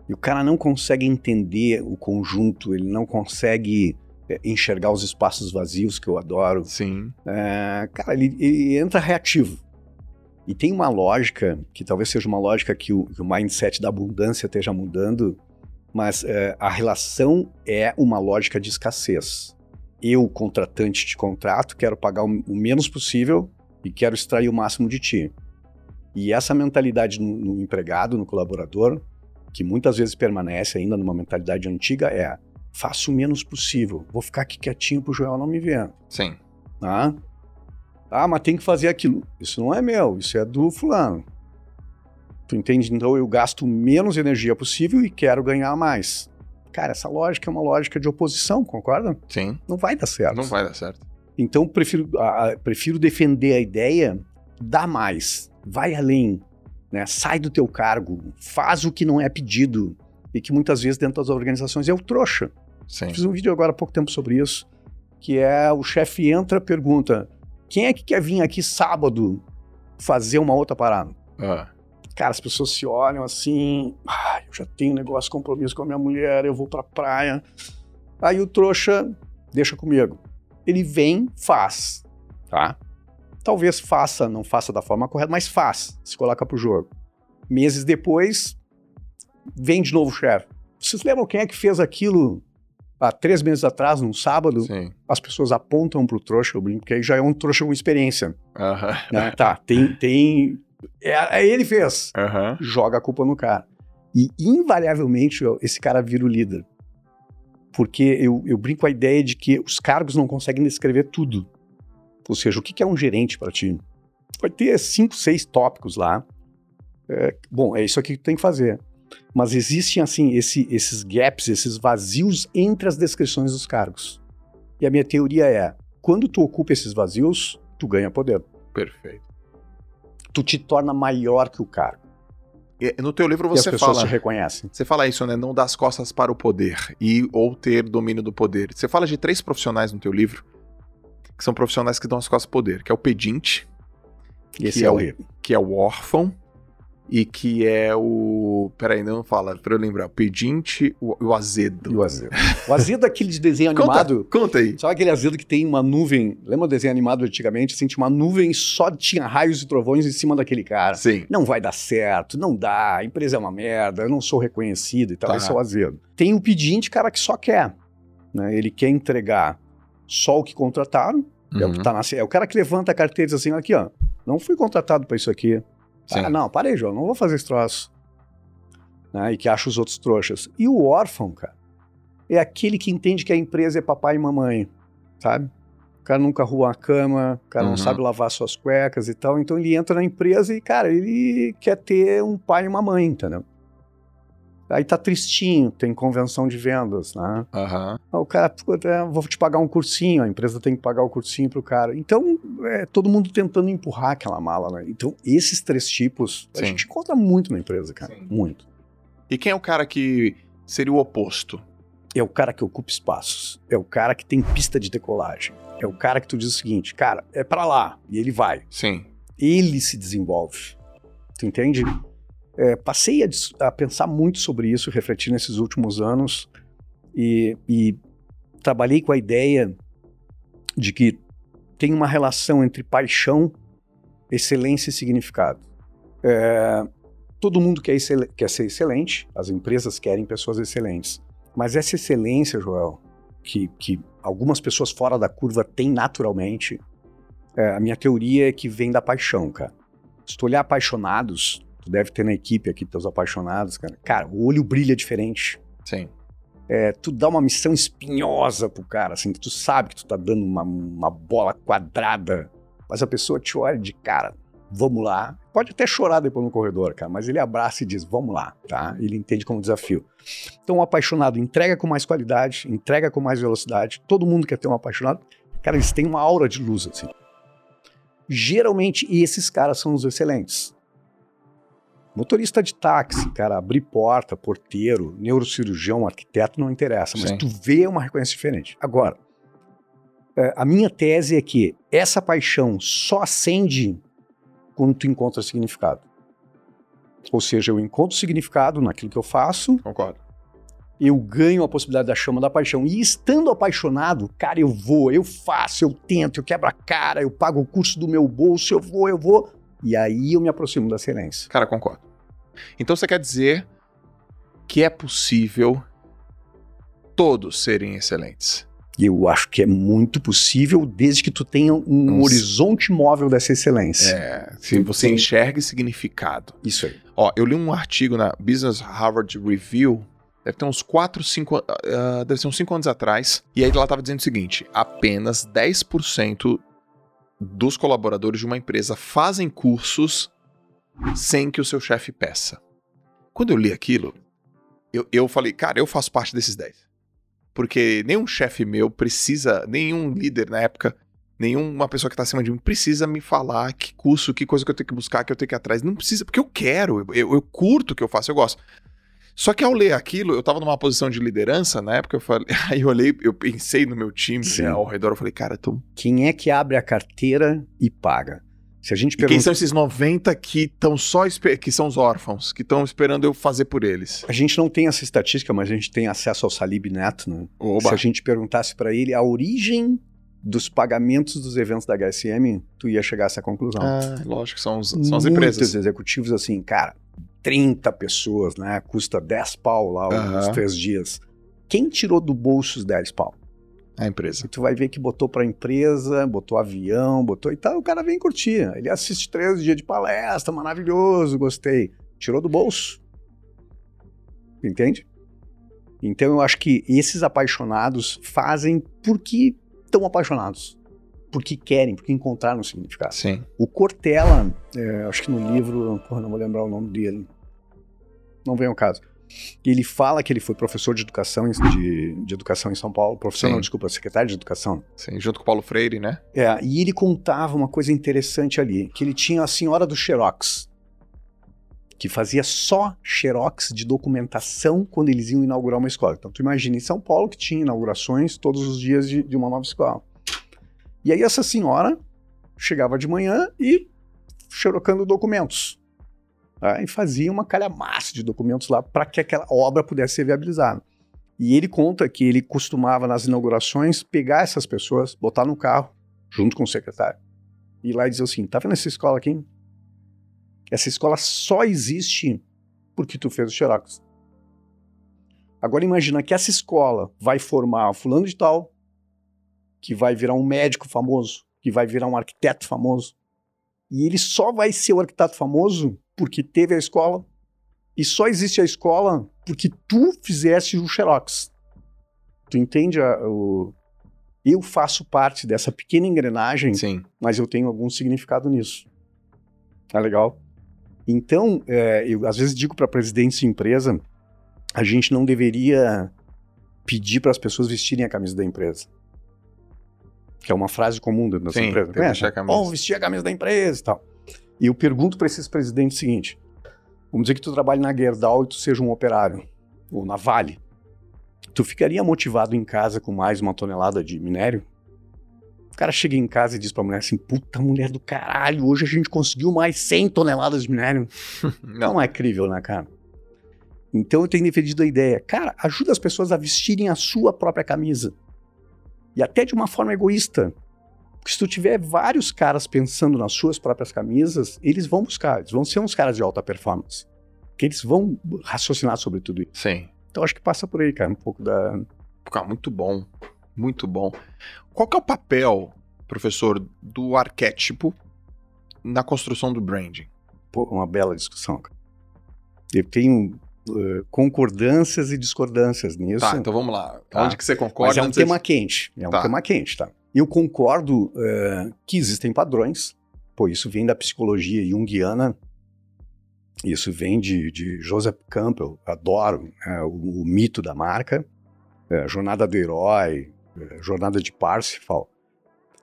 E o cara não consegue entender o conjunto, ele não consegue é, enxergar os espaços vazios que eu adoro. Sim. É, cara, ele, ele, entra reativo. E tem uma lógica, que talvez seja uma lógica que o, que o mindset da abundância esteja mudando, mas é, a relação é uma lógica de escassez eu, contratante de contrato, quero pagar o, menos possível e quero extrair o máximo de ti. E essa mentalidade no, no empregado, no colaborador, que muitas vezes permanece ainda numa mentalidade antiga, é faço o menos possível. Vou ficar aqui quietinho pro Joel não me ver. Sim. Tá? Ah, mas tem que fazer aquilo. Isso não é meu, isso é do fulano. Tu entende? Então eu gasto menos energia possível e quero ganhar mais. Cara, essa lógica é uma lógica de oposição, concorda? Sim. Não vai dar certo. Não vai dar certo. Então prefiro, prefiro defender a ideia, dá mais, vai além, né? sai do teu cargo, faz o que não é pedido e que muitas vezes dentro das organizações é o trouxa. Sim. Fiz um vídeo agora há pouco tempo sobre isso, que é o chefe entra, pergunta, quem é que quer vir aqui sábado fazer uma outra parada? Ah. Cara, as pessoas se olham assim, ah, eu já tenho negócio, compromisso com a minha mulher, eu vou pra praia. Aí o trouxa deixa comigo. Ele vem, faz, tá? Talvez faça, não faça da forma correta, mas faz, se coloca pro jogo. Meses depois, vem de novo o chefe. Vocês lembram quem é que fez aquilo há três meses atrás, num sábado? Sim. As pessoas apontam pro trouxa, eu brinco, porque aí já é um trouxa com experiência. Aham. né? Tá, tem, tem é, é ele fez. Aham. Joga a culpa no cara. E, invariavelmente, esse cara vira o líder. Porque eu, eu brinco com a ideia de que os cargos não conseguem descrever tudo. Ou seja, o que que é um gerente para ti? Vai ter cinco, seis tópicos lá. É, bom, é isso aqui que tu tem que fazer. Mas existem, assim, esse- esses gaps, esses vazios entre as descrições dos cargos. E a minha teoria é, quando tu ocupa esses vazios, tu ganha poder. Perfeito. Tu te torna maior que o cargo. No teu livro e as você fala. te reconhecem. Você fala isso, né? Não dar as costas para o poder e ou ter domínio do poder. Você fala de três profissionais no teu livro que são profissionais que dão as costas ao poder, que é o pedinte, esse Que é é o o- que é o órfão e que é o. Peraí, não fala, pra eu lembrar. O pedinte o, o azedo. E o azedo. O azedo é aquele de desenho animado. Conta, conta aí. Sabe aquele azedo que tem uma nuvem? Lembra o desenho animado antigamente? Assim, tinha uma nuvem só tinha raios e trovões em cima daquele cara. Sim. Não vai dar certo, não dá, a empresa é uma merda, eu não sou reconhecido e tal. Tá. Esse é o azedo. Tem o pedinte, cara, que só quer. Né? Ele quer entregar só o que contrataram. É, o que Uhum. tá na, é o cara que levanta a carteira e diz assim: aqui, ó, não fui contratado para isso aqui. Sim. Ah, não, parei, João, não vou fazer esse troço. Né? E que acha os outros trouxas. E o órfão, cara, é aquele que entende que a empresa é papai e mamãe, sabe? O cara nunca arruma a cama, o cara Uhum. não sabe lavar suas cuecas e tal. Então ele entra na empresa e, cara, ele quer ter um pai e uma mãe, entendeu? Aí tá tristinho, tem convenção de vendas, né? Aham. Ah, O cara, "Puta, é, vou te pagar um cursinho, a empresa tem que pagar o cursinho pro cara. Então, é todo mundo tentando empurrar aquela mala, né? Então, esses três tipos, a Sim. gente encontra muito na empresa, cara. Sim. Muito. E quem é o cara que seria o oposto? É o cara que ocupa espaços. É o cara que tem pista de decolagem. É o cara que tu diz o seguinte, cara, é pra lá. E ele vai. Sim. Ele se desenvolve. Tu entende? É, passei a, a pensar muito sobre isso, refletir nesses últimos anos e, e trabalhei com a ideia de que tem uma relação entre paixão, excelência e significado. É, todo mundo quer, quer ser excelente, as empresas querem pessoas excelentes, mas essa excelência, Joel, que, que algumas pessoas fora da curva têm naturalmente, é, a minha teoria é que vem da paixão, cara. Se tu olhar apaixonados, tu deve ter na equipe aqui teus apaixonados, cara. Cara, o olho brilha diferente. Sim. É, tu dá uma missão espinhosa pro cara, assim, que tu sabe que tu tá dando uma, uma bola quadrada, mas a pessoa te olha de cara, vamos lá. Pode até chorar depois no corredor, cara, mas ele abraça e diz, vamos lá, tá? Ele entende como desafio. Então, o apaixonado entrega com mais qualidade, entrega com mais velocidade. Todo mundo quer ter um apaixonado. Cara, eles têm uma aura de luz, assim. Geralmente, esses caras são os excelentes. Motorista de táxi, cara, abrir porta, porteiro, neurocirurgião, arquiteto, não interessa, mas Sim. tu vê uma reconhecimento diferente. Agora, é, a minha tese é que essa paixão só acende quando tu encontra significado. Ou seja, eu encontro significado naquilo que eu faço, Concordo. eu ganho a possibilidade da chama da paixão. E estando apaixonado, cara, eu vou, eu faço, eu tento, eu quebro a cara, eu pago o curso do meu bolso, eu vou, eu vou. E aí eu me aproximo da excelência. Cara, concordo. Então você quer dizer que é possível todos serem excelentes. Eu acho que é muito possível, desde que tu tenha um Um- horizonte móvel dessa excelência. É, se você enxerga significado. Isso aí. Ó, eu li um artigo na Business Harvard Review, deve ter uns 4, 5, ah, deve ser uns 5 anos atrás, e aí ela tava dizendo o seguinte, apenas 10% dos colaboradores de uma empresa fazem cursos sem que o seu chefe peça. Quando eu li aquilo, eu, eu falei, cara, eu faço parte desses 10. Porque nenhum chefe meu precisa, nenhum líder na época, nenhuma pessoa que tá acima de mim precisa me falar que curso, que coisa que eu tenho que buscar, que eu tenho que ir atrás. Não precisa, porque eu quero, eu, eu curto o que eu faço, eu gosto. Só que ao ler aquilo, eu tava numa posição de liderança na época, eu falei, aí eu olhei, eu pensei no meu time né, ao redor, eu falei, cara, tô... Quem é que abre a carteira e paga? Se a gente E quem pergunta. são esses 90 que estão só, que são os órfãos, que estão esperando eu fazer por eles? A gente não tem essa estatística, mas a gente tem acesso ao Salib Neto, né? Oba. Se a gente perguntasse para ele a origem dos pagamentos dos eventos da HSM, tu ia chegar a essa conclusão. Ah, lógico, são, os, são as Muitos empresas. executivos assim, cara, 30 pessoas, né? Custa 10 pau lá os Aham. três dias. Quem tirou do bolso os 10 pau? A empresa. E tu vai ver que botou pra empresa, botou avião, botou e tal, o cara vem curtir. Ele assiste três dias de palestra, maravilhoso, gostei. Tirou do bolso. Entende? Então eu acho que esses apaixonados fazem porque estão apaixonados. Porque querem, porque encontraram um significado. Sim. O Cortella, é, acho que no livro, porra, não vou lembrar o nome dele. Não vem ao caso. Ele fala que ele foi professor de educação em, de, de educação em São Paulo, professor, desculpa, secretário de educação. Sim, junto com o Paulo Freire, né? É, e ele contava uma coisa interessante ali, que ele tinha a senhora do Xerox, que fazia só Xerox de documentação quando eles iam inaugurar uma escola. Então tu imagina em São Paulo que tinha inaugurações todos os dias de, de uma nova escola. E aí essa senhora chegava de manhã e xerocando documentos. Tá? E fazia uma calhamaça de documentos lá para que aquela obra pudesse ser viabilizada. E ele conta que ele costumava, nas inaugurações, pegar essas pessoas, botar no carro, junto com o secretário, e ir lá e dizer assim: tá vendo essa escola aqui? Essa escola só existe porque tu fez o Xerox. Agora imagina que essa escola vai formar fulano de tal, que vai virar um médico famoso, que vai virar um arquiteto famoso. E ele só vai ser o arquiteto famoso porque teve a escola. E só existe a escola porque tu fizeste o Xerox. Tu entende a- o... Eu faço parte dessa pequena engrenagem Sim. mas eu tenho algum significado nisso. Tá legal? Então, é, eu às vezes digo para presidentes de empresa, a gente não deveria pedir para as pessoas vestirem a camisa da empresa. Que é uma frase comum dentro das Sim, empresas. tem que vestir a camisa. Oh, vestir a camisa da empresa e tal. E eu pergunto para esses presidentes o seguinte: vamos dizer que tu trabalha na Gerdau e tu seja um operário, ou na Vale. Tu ficaria motivado em casa com mais uma tonelada de minério? O cara chega em casa e diz pra mulher assim: puta mulher do caralho, hoje a gente conseguiu mais 100 toneladas de minério. Não. Não é crível, né, cara? Então eu tenho defendido a ideia, cara, ajuda as pessoas a vestirem a sua própria camisa. E até de uma forma egoísta. Porque se tu tiver vários caras pensando nas suas próprias camisas, eles vão buscar, eles vão ser uns caras de alta performance. Porque eles vão raciocinar sobre tudo isso. Sim. Então acho que passa por aí, cara, um pouco da. Cara, muito bom. Muito bom. Qual que é o papel, professor, do arquétipo na construção do branding? Pô, uma bela discussão. cara. Eu tenho eh, concordâncias e discordâncias nisso. Tá, então vamos lá. Tá. Onde que você concorda? Mas é um tema quente. É um Tá. tema quente, tá? Eu concordo eh, que existem padrões. Pô, isso vem da psicologia junguiana. Isso vem de, de Joseph Campbell. Adoro né, o, o mito da marca. eh, jornada do herói, eh, jornada de Parsifal.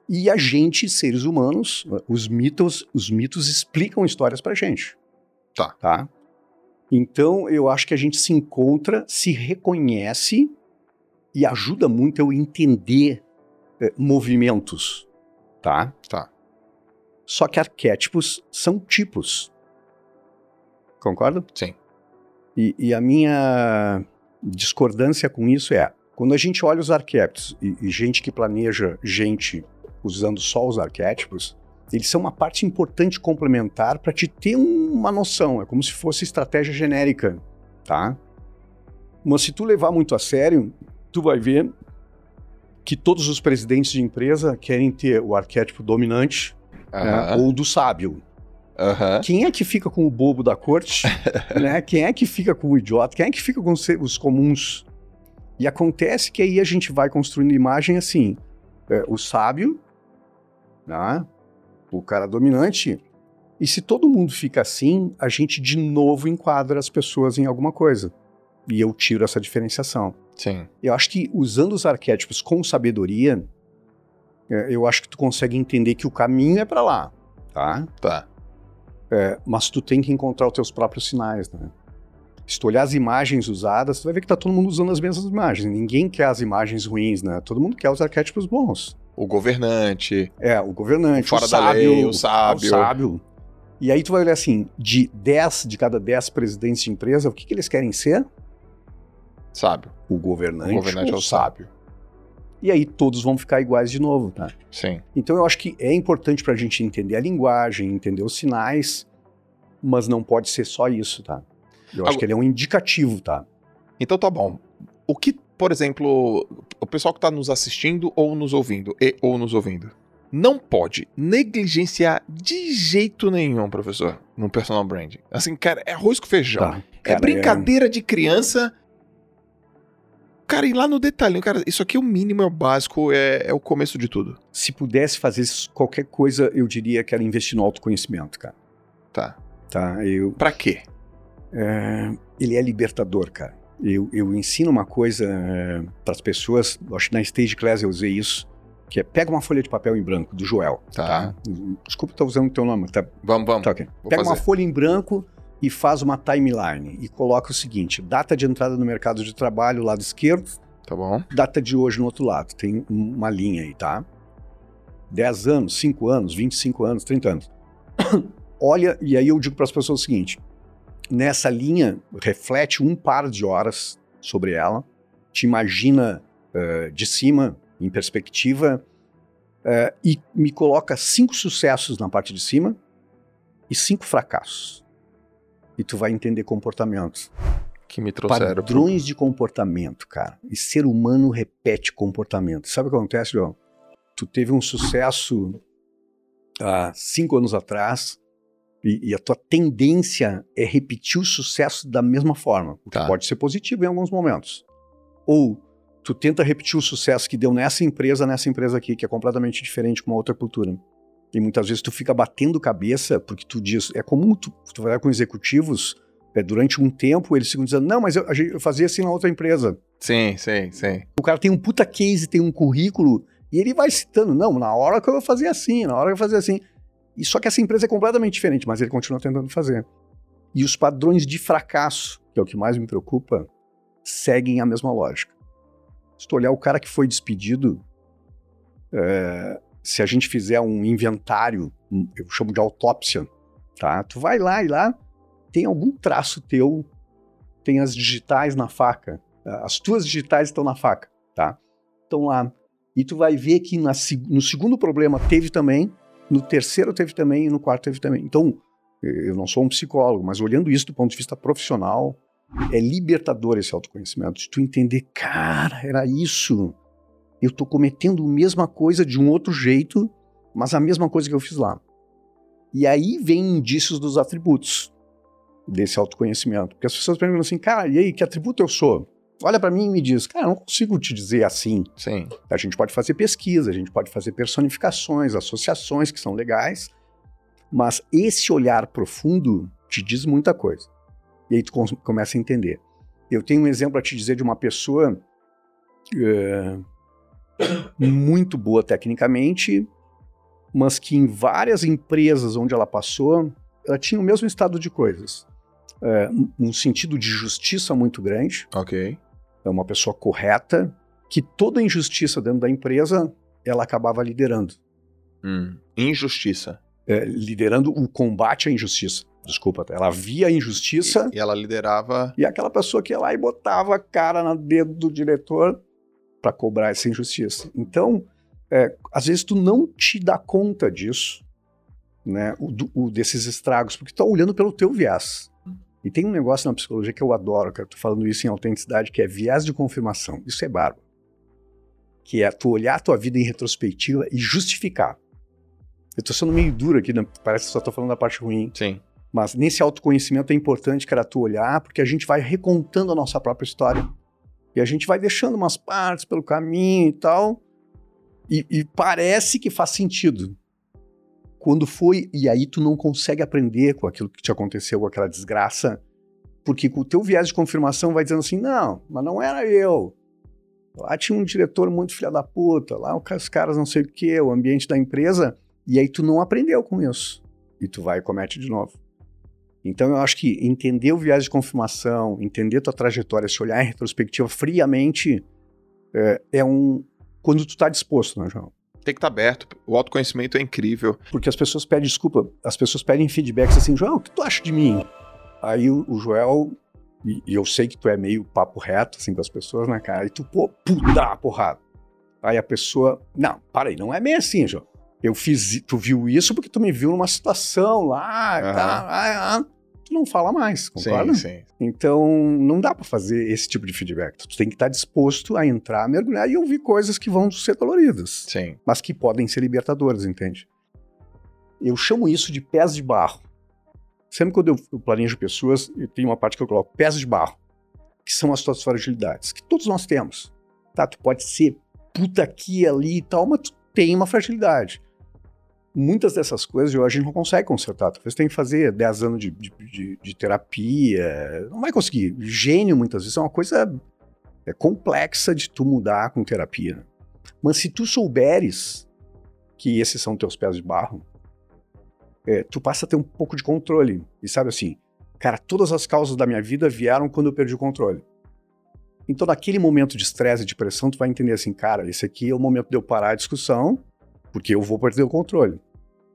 E a gente, seres humanos, os mitos, os mitos explicam histórias pra gente. Tá. Tá? Então, eu acho que a gente se encontra, se reconhece e ajuda muito eu entender movimentos, tá? Tá. Só que arquétipos são tipos. Concorda? Sim. E, e a minha discordância com isso é, quando a gente olha os arquétipos e, e gente que planeja gente usando só os arquétipos, eles são uma parte importante complementar para te ter um- uma noção. É como se fosse estratégia genérica, tá? Mas se tu levar muito a sério, tu vai ver que todos os presidentes de empresa querem ter o arquétipo dominante né, ou do sábio. Quem é que fica com o bobo da corte? né? Quem é que fica com o idiota? Quem é que fica com os, os comuns? E acontece que aí a gente vai construindo imagem assim: é, o sábio, né? o cara dominante. E se todo mundo fica assim, a gente de novo enquadra as pessoas em alguma coisa. E eu tiro essa diferenciação. Sim. Eu acho que usando os arquétipos com sabedoria, é, eu acho que tu consegue entender que o caminho é para lá, tá? Tá. É, mas tu tem que encontrar os teus próprios sinais, né? Se tu olhar as imagens usadas, tu vai ver que tá todo mundo usando as mesmas imagens. Ninguém quer as imagens ruins, né? Todo mundo quer os arquétipos bons. O governante. É, o governante, Fora o da sábio, lei, o sábio. o sábio. E aí tu vai olhar assim, de 10 de cada 10 presidentes de empresa, o que, que eles querem ser? Sábio. O governante, O governante é o sábio. E aí todos vão ficar iguais de novo, tá? Sim. Então eu acho que é importante pra gente entender a linguagem, entender os sinais, mas não pode ser só isso, tá? Eu acho Agora- que ele é um indicativo, tá? Então tá bom. O que, por exemplo, o pessoal que tá nos assistindo ou nos ouvindo, e ou nos ouvindo, não pode negligenciar de jeito nenhum, professor, no personal branding. Assim, cara, é arroz com feijão. Tá. é Cara, brincadeira de criança. Cara, ir lá no detalhinho, cara, isso aqui é o mínimo, é o básico, é, é o começo de tudo. Se pudesse fazer qualquer coisa, eu diria que era investir no autoconhecimento, cara. Tá. Tá? Eu, Pra quê? é, ele é libertador, cara. Eu, eu ensino uma coisa para as pessoas, acho que na Stage Class eu usei isso, que é pega uma folha de papel em branco, do Joel. Tá. Desculpa estar usando o teu nome, tá? Vamos, vamos. tá ok. Vou Pega uma fazer. folha em branco e faz uma timeline e coloca o seguinte: data de entrada no mercado de trabalho, lado esquerdo, Tá bom. data de hoje no outro lado. Tem um- uma linha aí, tá? 10 anos, 5 anos, 25 anos, 30 anos. Olha, e aí eu digo para as pessoas o seguinte: nessa linha, reflete um par de horas sobre ela, te imagina eh, de cima, em perspectiva, eh, e me coloca cinco sucessos na parte de cima e cinco fracassos. E tu vai entender comportamentos Que me trouxeram. pro- padrões de comportamento, cara. E ser humano repete comportamento. Sabe o que acontece, João? Tu teve um sucesso há cinco anos atrás e, e a tua tendência é repetir o sucesso da mesma forma. O que Tá. pode ser positivo em alguns momentos. Ou tu tenta repetir o sucesso que deu nessa empresa, nessa empresa aqui, que é completamente diferente com uma outra cultura. E muitas vezes tu fica batendo cabeça porque tu diz... É comum tu, tu vai com executivos é, durante um tempo eles ficam dizendo, não, mas eu, eu fazia assim na outra empresa. Sim, sim, sim. O cara tem um puta case, tem um currículo, e ele vai citando, não, na hora que eu fazia assim, na hora que eu fazia assim. E só que essa empresa é completamente diferente, mas ele continua tentando fazer. E os padrões de fracasso, que é o que mais me preocupa, seguem a mesma lógica. Se tu olhar o cara que foi despedido, é, se a gente fizer um inventário, eu chamo de autópsia, tá? Tu vai lá e lá tem algum traço teu, tem as digitais na faca, as tuas digitais estão na faca, tá? Estão lá. E tu vai ver que na no segundo problema teve também, no terceiro teve também e no quarto teve também. Então, eu não sou um psicólogo, mas olhando isso do ponto de vista profissional, é libertador esse autoconhecimento, de tu entender, cara, era isso. Eu tô cometendo a mesma coisa de um outro jeito, mas a mesma coisa que eu fiz lá. E aí vem indícios dos atributos desse autoconhecimento. Porque as pessoas perguntam assim, cara, e aí, que atributo eu sou? Olha pra mim e me diz, cara, eu não consigo te dizer assim. Sim. A gente pode fazer pesquisa, a gente pode fazer personificações, associações que são legais, mas esse olhar profundo te diz muita coisa. E aí tu com- começa a entender. Eu tenho um exemplo a te dizer de uma pessoa é, muito boa tecnicamente, mas que em várias empresas onde ela passou, ela tinha o mesmo estado de coisas. É, um- sentido de justiça muito grande, Ok. é uma pessoa correta, que toda injustiça dentro da empresa ela acabava liderando. Hum. Injustiça. É, liderando o combate à injustiça. Desculpa, ela via a injustiça E ela liderava. e, aquela pessoa que ia lá e botava a cara no dedo do diretor para cobrar essa injustiça. Então, é, às vezes tu não te dá conta disso, né, o, o desses estragos, porque tu tá olhando pelo teu viés. E tem um negócio na psicologia que eu adoro, cara, tô falando isso em autenticidade, que é viés de confirmação. Isso é bárbaro. que é tu olhar a tua vida em retrospectiva e justificar. Eu tô sendo meio duro aqui, né? parece que só tô falando da parte ruim. Sim. Mas nesse autoconhecimento é importante, cara, tu olhar, porque a gente vai recontando a nossa própria história. E a gente vai deixando umas partes pelo caminho e tal. E, e parece que faz sentido. Quando foi, e aí tu não consegue aprender com aquilo que te aconteceu, com aquela desgraça, porque com o teu viés de confirmação vai dizendo assim, não, mas não era eu. Lá tinha um diretor muito filha da puta, lá os caras não sei o que, o ambiente da empresa, e aí tu não aprendeu com isso. E tu vai e comete de novo. Então eu acho que entender o viés de confirmação, entender tua trajetória, se olhar em retrospectiva friamente, é, é um. Quando tu tá disposto, né, João? Tem que estar tá aberto. O autoconhecimento é incrível. Porque as pessoas pedem desculpa, as pessoas pedem feedbacks assim, João, o que tu acha de mim? Aí o, o Joel, e, e, eu sei que tu é meio papo reto, assim, com as pessoas, né, cara? E tu, pô, puta porrada. Aí a pessoa, não, para aí, não é bem assim, João. Eu fiz, tu viu isso porque tu me viu numa situação lá, uhum. tá, ah, ah tu não fala mais, concorda? Sim, sim. Então, não dá para fazer esse tipo de feedback. Tu tem que estar tá disposto a entrar, mergulhar e ouvir coisas que vão ser doloridas. Sim. Mas que podem ser libertadoras, entende? Eu chamo isso de pés de barro. Sempre quando eu planejo pessoas, eu tenho uma parte que eu coloco pés de barro, que são as tuas fragilidades, que todos nós temos. Tá? Tu pode ser puta aqui, ali e tal, mas tu tem uma fragilidade muitas dessas coisas hoje a gente não consegue consertar. Talvez tenha que fazer 10 anos de, de, de, de, terapia. Não vai conseguir. Gênio, muitas vezes, é uma coisa é complexa de tu mudar com terapia. Mas se tu souberes que esses são teus pés de barro, é, tu passa a ter um pouco de controle. E sabe assim, cara, todas as causas da minha vida vieram quando eu perdi o controle. Então, naquele momento de estresse e de pressão, tu vai entender assim, cara, esse aqui é o momento de eu parar a discussão porque eu vou perder o controle.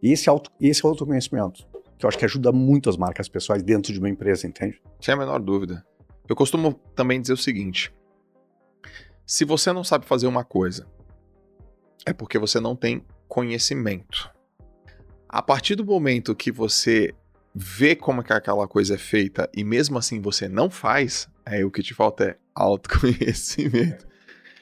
Esse, auto, esse é autoconhecimento, que eu acho que ajuda muito as marcas pessoais dentro de uma empresa, entende? Sem a menor dúvida. Eu costumo também dizer o seguinte: se você não sabe fazer uma coisa, é porque você não tem conhecimento. A partir do momento que você vê como é que aquela coisa é feita e mesmo assim você não faz, aí o que te falta é autoconhecimento.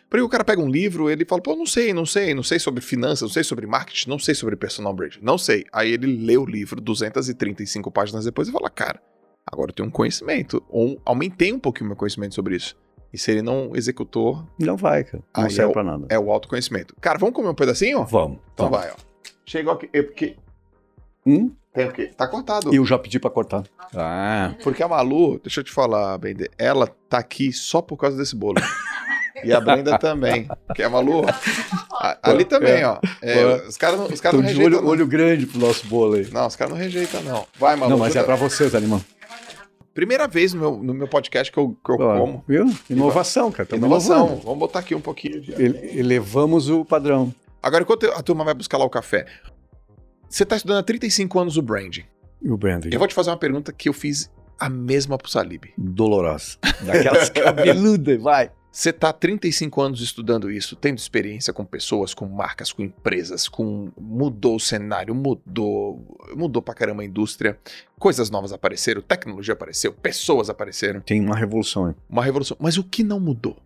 Porque o cara pega um livro, ele fala, pô, não sei, não sei, não sei sobre finanças, não sei sobre marketing, não sei sobre personal branding, não sei. Aí ele lê o livro 235 páginas depois e fala, cara, agora eu tenho um conhecimento, ou aumentei um pouquinho meu conhecimento sobre isso. E se ele não executou... Não vai, cara. Não serve é pra nada. É o autoconhecimento. Cara, vamos comer um pedacinho? Vamos. Então vamos. vai, ó. Chegou aqui, eu, porque... Hum? Tem o quê? Tá cortado. Eu já pedi pra cortar. Ah. Porque a Malu, deixa eu te falar, Bender, ela tá aqui só por causa desse bolo. E a Brenda também. Que é a Malu. ali também, ó. É, os caras os cara não rejeitam. Olho, olho grande pro nosso bolo aí. Não, os caras não rejeitam, não. Vai, Malu. Não, mas é pra vocês, Alimão. Primeira vez no meu, no meu podcast que eu, que eu como. Viu? Inovação, cara. Inovação. Inovando. Vamos botar aqui um pouquinho de. Elevamos o padrão. Agora, enquanto a turma vai buscar lá o café, você está estudando há 35 anos o branding. O branding. Eu vou te fazer uma pergunta que eu fiz a mesma pro Salib. Dolorosa. Daquelas cabeludas, vai. Você está 35 anos estudando isso, tendo experiência com pessoas, com marcas, com empresas, com mudou o cenário, mudou, mudou pra caramba a indústria, coisas novas apareceram, tecnologia apareceu, pessoas apareceram. Tem uma revolução, hein? Uma revolução. Mas o que não mudou?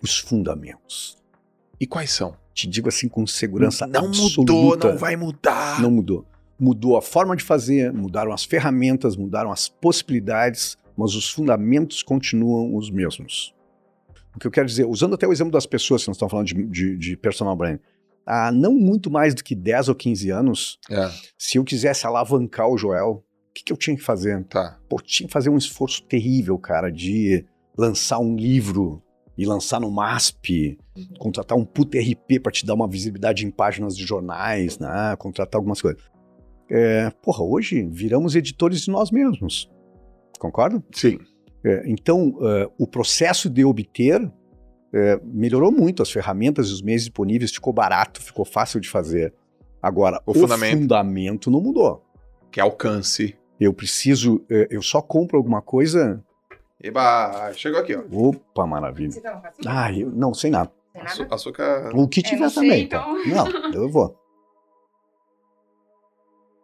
Os fundamentos. E quais são? Te digo assim com segurança não absoluta. Não mudou, não vai mudar. Não mudou. Mudou a forma de fazer, mudaram as ferramentas, mudaram as possibilidades, mas os fundamentos continuam os mesmos. O que eu quero dizer, usando até o exemplo das pessoas que nós estamos falando de, de, de personal brand, há não muito mais do que 10 ou 15 anos, é. se eu quisesse alavancar o Joel, o que, que eu tinha que fazer? Tá. Pô, tinha que fazer um esforço terrível, cara, de lançar um livro e lançar no MASP, contratar um puto RP para te dar uma visibilidade em páginas de jornais, né? contratar algumas coisas. É, porra, hoje viramos editores de nós mesmos. Concorda? Sim. É, então, uh, o processo de obter é, melhorou muito, as ferramentas e os meios disponíveis ficou barato, ficou fácil de fazer. Agora, o, o fundamento. fundamento. não mudou. Que é alcance. Eu preciso, é, eu só compro alguma coisa. Eba, chegou aqui, ó. Opa, maravilha. Você tá um ah, eu, não, sem nada. Sem nada? Açúcar. O que tiver sei, também, tá? então. tá? Não, eu vou.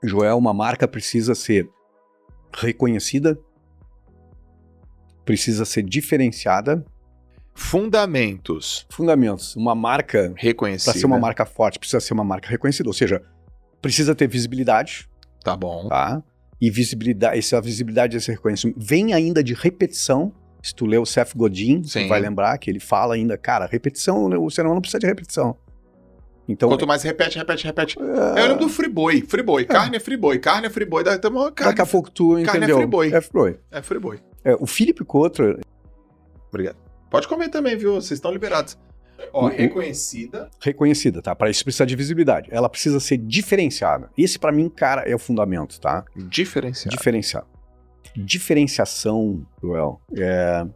Joel, uma marca precisa ser reconhecida, precisa ser diferenciada. Fundamentos. Fundamentos. Uma marca, Reconhecida. para ser uma marca forte, precisa ser uma marca reconhecida. Ou seja, precisa ter visibilidade, Tá bom. tá? E visibilidade, essa visibilidade, esse reconhecimento, vem ainda de repetição. Se tu lê o Seth Godin, Sim. tu vai lembrar que ele fala ainda, cara, repetição, o ser humano precisa de repetição. Então, Quanto mais repete, repete, repete. é, Eu lembro do friboi. Friboi. Carne é friboi. Carne é friboi. Daqui a daqui a pouco tu carne é entendeu. friboi. É friboi. É friboi. É, o Philip Kotler, Obrigado. Pode comer também, viu? Vocês estão liberados. Ó, Uhum. reconhecida. reconhecida, tá? Para isso precisa de visibilidade. Ela precisa ser diferenciada. Esse, pra mim, cara, é o fundamento, tá? Diferenciada. Diferenciar. Diferenciação, Joel, é,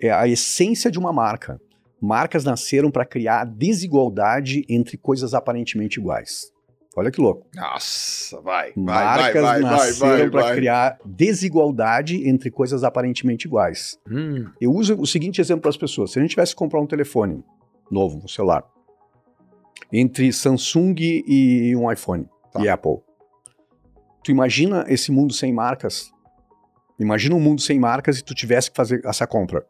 é a essência de uma marca. Marcas nasceram para criar desigualdade entre coisas aparentemente iguais. Olha que louco. Nossa, vai. Marcas vai, vai, nasceram para criar desigualdade entre coisas aparentemente iguais. Hum, Eu uso o seguinte exemplo para as pessoas: se a gente tivesse que comprar um telefone novo, um celular, entre Samsung e um iPhone Tá. e Apple, tu imagina esse mundo sem marcas? Imagina um mundo sem marcas e tu tivesse que fazer essa compra.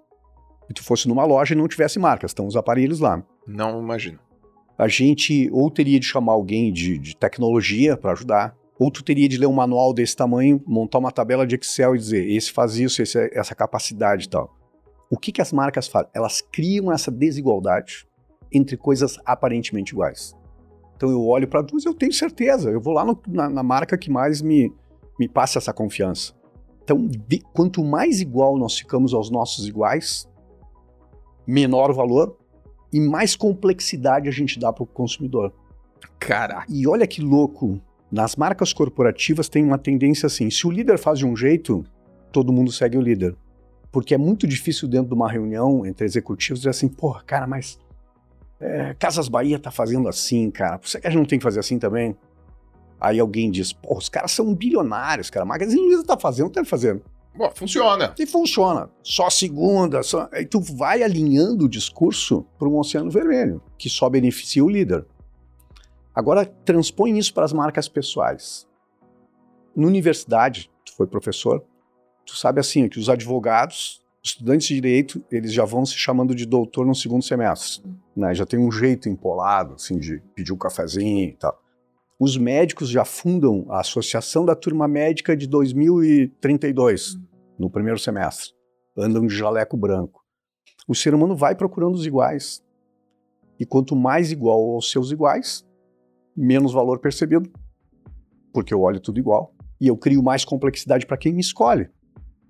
E tu fosse numa loja e não tivesse marcas, estão os aparelhos lá. não imagino. A gente ou teria de chamar alguém de, de tecnologia para ajudar, ou tu teria de ler um manual desse tamanho, montar uma tabela de Excel e dizer, esse faz isso, esse, é- essa capacidade e tal. O que, que as marcas fazem? Elas criam essa desigualdade entre coisas aparentemente iguais. Então eu olho para duas, eu tenho certeza, eu vou lá no- na, na marca que mais me, me passa essa confiança. Então, de- quanto mais igual nós ficamos aos nossos iguais, menor o valor e mais complexidade a gente dá para o consumidor. Caraca. E olha que louco, nas marcas corporativas tem uma tendência assim, se o líder faz de um jeito, todo mundo segue o líder. Porque é muito difícil dentro de uma reunião entre executivos dizer assim, porra, cara, mas é, Casas Bahia tá fazendo assim, cara, você que a gente não tem que fazer assim também? Aí alguém diz, pô, os caras são bilionários, cara, Magazine Luiza tá fazendo, tá fazendo. Bom, funciona. E funciona. Só segunda, só... Aí tu vai alinhando o discurso para um oceano vermelho, que só beneficia o líder. Agora, transpõe isso para as marcas pessoais. Na universidade, tu foi professor, tu sabe assim, que os advogados, estudantes de direito, eles já vão se chamando de doutor no segundo semestre. Né? Já tem um jeito empolado, assim, de pedir um cafezinho e tal. Os médicos já fundam a Associação da Turma Médica de 2032 no primeiro semestre. Andam de jaleco branco. O ser humano vai procurando os iguais. E quanto mais igual aos seus iguais, menos valor percebido. Porque eu olho tudo igual. E eu crio mais complexidade para quem me escolhe.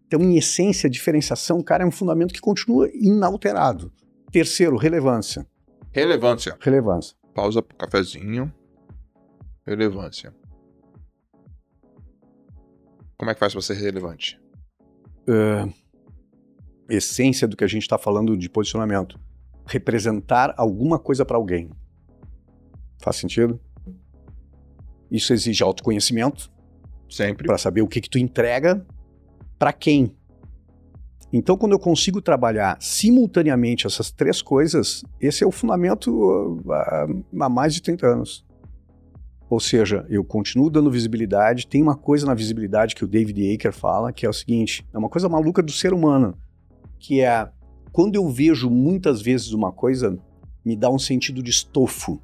Então, em essência, diferenciação, cara, é um fundamento que continua inalterado. Terceiro, relevância. Relevância. Relevância. Pausa pro cafezinho. Relevância. Como é que faz pra ser relevante? Ah, essência do que a gente está falando de posicionamento. Representar alguma coisa para alguém. Faz sentido? Isso exige autoconhecimento Sempre. para saber o que, que tu entrega para quem. Então, quando eu consigo trabalhar simultaneamente essas três coisas, esse é o fundamento ah, há mais de 30 anos. Ou seja, eu continuo dando visibilidade. Tem uma coisa na visibilidade que o David Aker fala, que é o seguinte: é uma coisa maluca do ser humano, que é quando eu vejo muitas vezes uma coisa, me dá um sentido de estofo.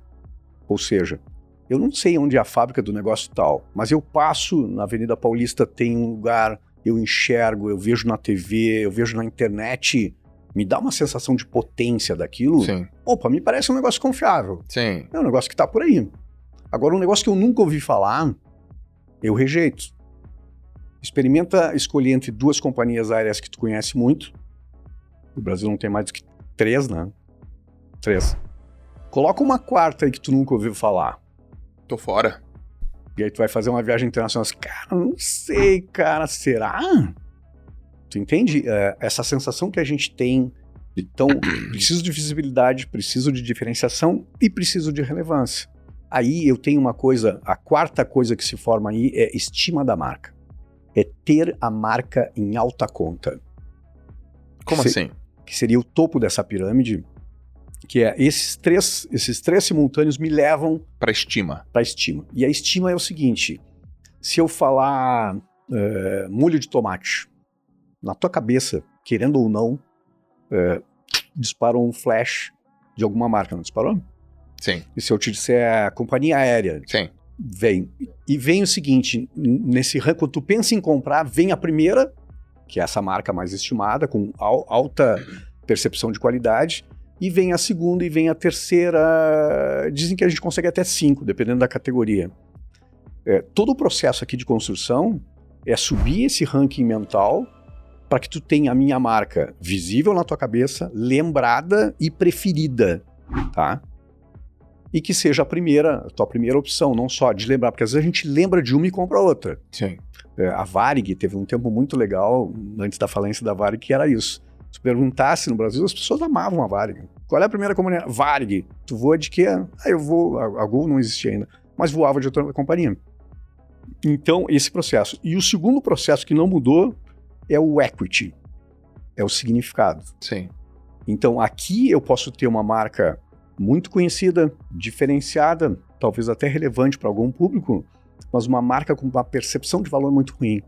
Ou seja, eu não sei onde é a fábrica do negócio tal, mas eu passo na Avenida Paulista, tem um lugar, eu enxergo, eu vejo na TV, eu vejo na internet, me dá uma sensação de potência daquilo. Sim. Opa, me parece um negócio confiável. Sim. É um negócio que tá por aí. Agora, um negócio que eu nunca ouvi falar, eu rejeito. Experimenta escolher entre duas companhias aéreas que tu conhece muito. O Brasil não tem mais do que três, né? Três. Coloca uma quarta aí que tu nunca ouviu falar. Tô fora. E aí tu vai fazer uma viagem internacional. Assim, cara, não sei, cara, será? Tu entende? É, essa sensação que a gente tem. Então, preciso de visibilidade, preciso de diferenciação e preciso de relevância. Aí eu tenho uma coisa, a quarta coisa que se forma aí é estima da marca. É ter a marca em alta conta, Como Se- assim? que seria o topo dessa pirâmide, que é esses três, esses três simultâneos me levam Pra estima. para estima. E a estima é o seguinte: se eu falar é, molho de tomate, na tua cabeça, querendo ou não, é, disparou um flash de alguma marca, não disparou? Sim. E se eu te disser a companhia aérea, Sim. vem. E vem o seguinte, nesse ranking, quando tu pensa em comprar, vem a primeira, que é essa marca mais estimada, com al alta percepção de qualidade, e vem a segunda e vem a terceira. Dizem que a gente consegue até cinco, dependendo da categoria. É, todo o processo aqui de construção é subir esse ranking mental para que tu tenha a minha marca visível na tua cabeça, lembrada e preferida, tá? E que seja a primeira, a tua primeira opção, não só de lembrar, porque às vezes a gente lembra de uma e compra outra. Sim. É, a Varig teve um tempo muito legal, antes da falência da Varig, que era isso. Se perguntasse no Brasil, as pessoas amavam a Varig. Qual é a primeira companhia? Varig. Tu voa de quê? Ah, eu vou. A, Gol não existia ainda, mas voava de outra companhia. Então, esse processo. E o segundo processo que não mudou é o equity, é o significado. Sim. Então, aqui eu posso ter uma marca muito conhecida, diferenciada, talvez até relevante para algum público, mas uma marca com uma percepção de valor muito ruim,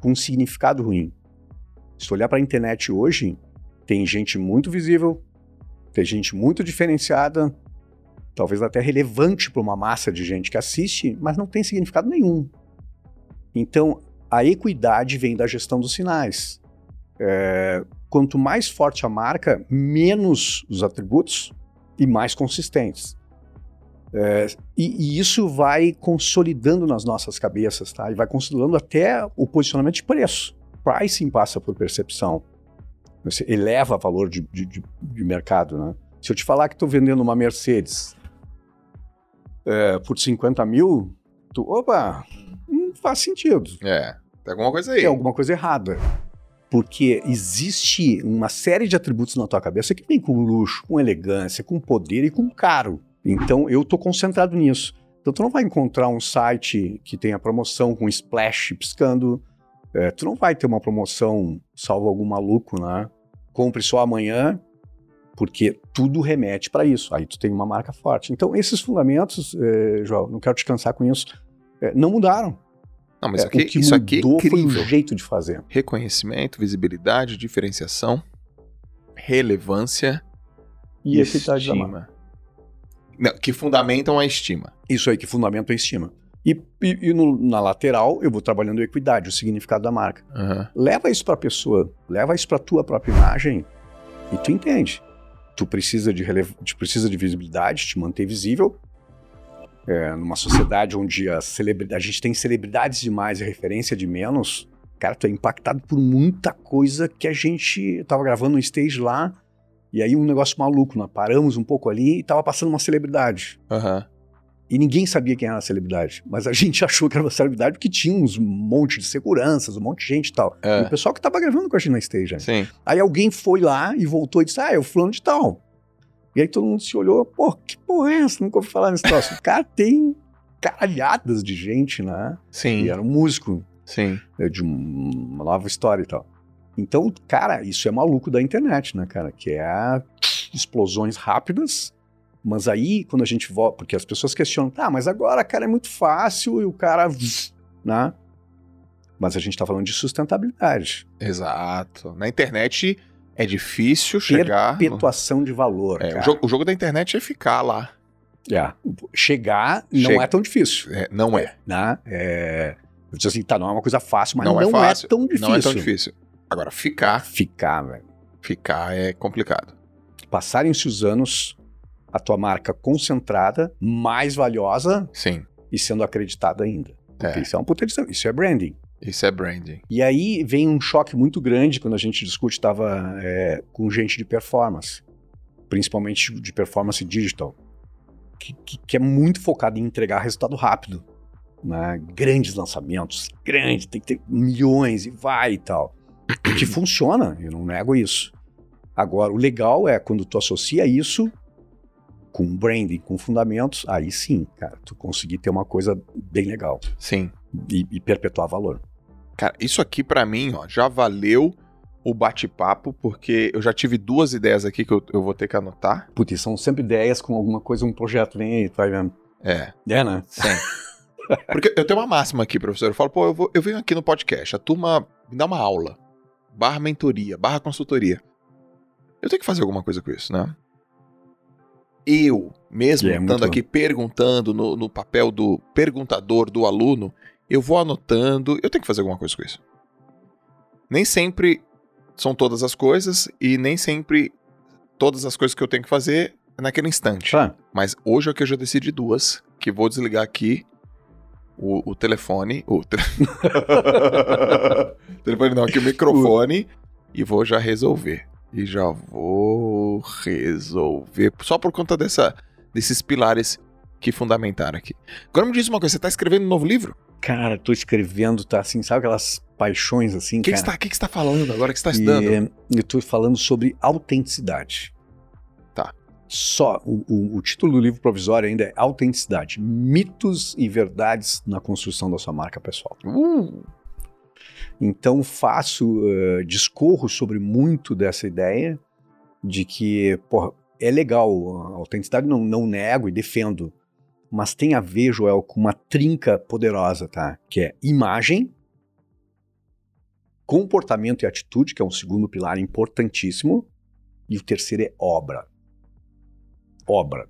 com um significado ruim. Se olhar para a internet hoje, tem gente muito visível, tem gente muito diferenciada, talvez até relevante para uma massa de gente que assiste, mas não tem significado nenhum. Então, a equidade vem da gestão dos sinais. É, quanto mais forte a marca, menos os atributos e mais consistentes. É, e, e, isso vai consolidando nas nossas cabeças, tá? E vai consolidando até o posicionamento de preço. Pricing passa por percepção. Você eleva valor de, de, de mercado, né? Se eu te falar que estou vendendo uma Mercedes é, por 50 mil, tu, opa, não faz sentido. É, tem alguma coisa aí. Tem alguma coisa errada. Porque existe uma série de atributos na tua cabeça que vem com luxo, com elegância, com poder e com caro. Então eu tô concentrado nisso. Então tu não vai encontrar um site que tenha promoção com splash piscando. É, tu não vai ter uma promoção, salvo algum maluco, né? Compre só amanhã, porque tudo remete para isso. Aí tu tem uma marca forte. Então esses fundamentos, é, João, não quero te cansar com isso, é, não mudaram. Não, mas É, aqui, o que isso aqui é foi o jeito de fazer. Reconhecimento, visibilidade, diferenciação, relevância E equidade da marca. estima. Não, que fundamentam a estima. Isso aí que fundamenta a estima. E, e- e no- na lateral, eu vou trabalhando a equidade, o significado da marca. Aham. Leva isso para a pessoa, leva isso para tua própria imagem e tu entende. Tu precisa de, tu precisa de visibilidade, te manter visível. É, numa sociedade onde a, a gente tem celebridades demais e referência de menos, cara, tu é impactado por muita coisa que a gente eu tava gravando um stage lá e aí um negócio maluco, nós paramos um pouco ali e tava passando uma celebridade. Aham. E ninguém sabia quem era a celebridade. Mas a gente achou que era uma celebridade porque tinha uns monte de seguranças, um monte de gente e tal. É. E o pessoal que tava gravando com a gente na stage. né? Aí alguém foi lá e voltou e disse: Ah, é o fulano de tal. E aí todo mundo se olhou, pô, que porra é essa? Nunca ouvi falar nesse troço. Cara, tem caralhadas de gente, né? Sim. E era um músico Sim. né, de um- uma nova história e tal. Então, cara, isso é maluco da internet, né, cara? Que é explosões rápidas, mas aí, quando a gente volta, porque as pessoas questionam, tá, mas agora, cara, é muito fácil e o cara, né? Mas a gente tá falando de sustentabilidade, Exato. Na internet é difícil chegar. no- perpetuação de valor, É, o, jogo, o jogo da internet é ficar lá. É, chegar não Chega. é tão difícil, É, não é. né? É, eu disse assim, tá, não é uma coisa fácil, mas Não não, é é, fácil, tão difícil. Não é tão difícil. Agora, ficar, Ficar, velho. ficar é complicado. Passarem-se os anos, a tua marca concentrada, mais valiosa Sim. e sendo acreditada ainda. É. isso é uma puta edição, isso é branding. Isso é branding. E aí vem um choque muito grande quando a gente discute, estava com gente de performance, principalmente de performance digital, que, que, que é muito focado em entregar resultado rápido. Né? Grandes lançamentos, grandes, tem que ter milhões e vai e tal. que funciona, eu não nego isso. Agora, o legal é quando tu associa isso com branding, com fundamentos, aí sim, cara, tu conseguir ter uma coisa bem legal Sim. e, e perpetuar valor. Cara, isso aqui pra mim, ó, já valeu o bate-papo, porque eu já tive duas ideias aqui que eu, eu vou ter que anotar. Putz, são sempre ideias com alguma coisa, um projeto, vem aí, vai vendo. É, É, né? sim. Porque eu tenho uma máxima aqui, professor. Eu falo, pô, eu, vou- eu venho aqui no podcast, a turma me dá uma aula, barra mentoria, barra consultoria. Eu tenho que fazer alguma coisa com isso, né? Eu, mesmo É, estando aqui perguntando no, no papel do perguntador, do aluno, eu vou anotando. Eu tenho que fazer alguma coisa com isso. Nem sempre são todas as coisas e nem sempre todas as coisas que eu tenho que fazer é naquele instante. Tá. Mas hoje é que eu já decidi duas, que vou desligar aqui o, o telefone, o te- telefone não, aqui o microfone e vou já resolver. E já vou resolver só por conta dessa desses pilares que fundamentaram aqui. Agora me diz uma coisa, você tá escrevendo um novo livro? Cara, tô escrevendo, tá assim, sabe aquelas paixões assim, O que, cara? você tá, que, que você tá falando agora? O que você tá estudando? E, eu tô falando sobre autenticidade. Tá. Só, o, o- o título do livro provisório ainda é Autenticidade, mitos e verdades na construção da sua marca pessoal. Uh, Então faço, eh, discorro sobre muito dessa ideia de que, porra, é legal, a autenticidade não, não nego e defendo, mas tem a ver, Joel, com uma trinca poderosa, tá? Que é imagem, comportamento e atitude, que é um segundo pilar importantíssimo, e o terceiro é obra. Obra.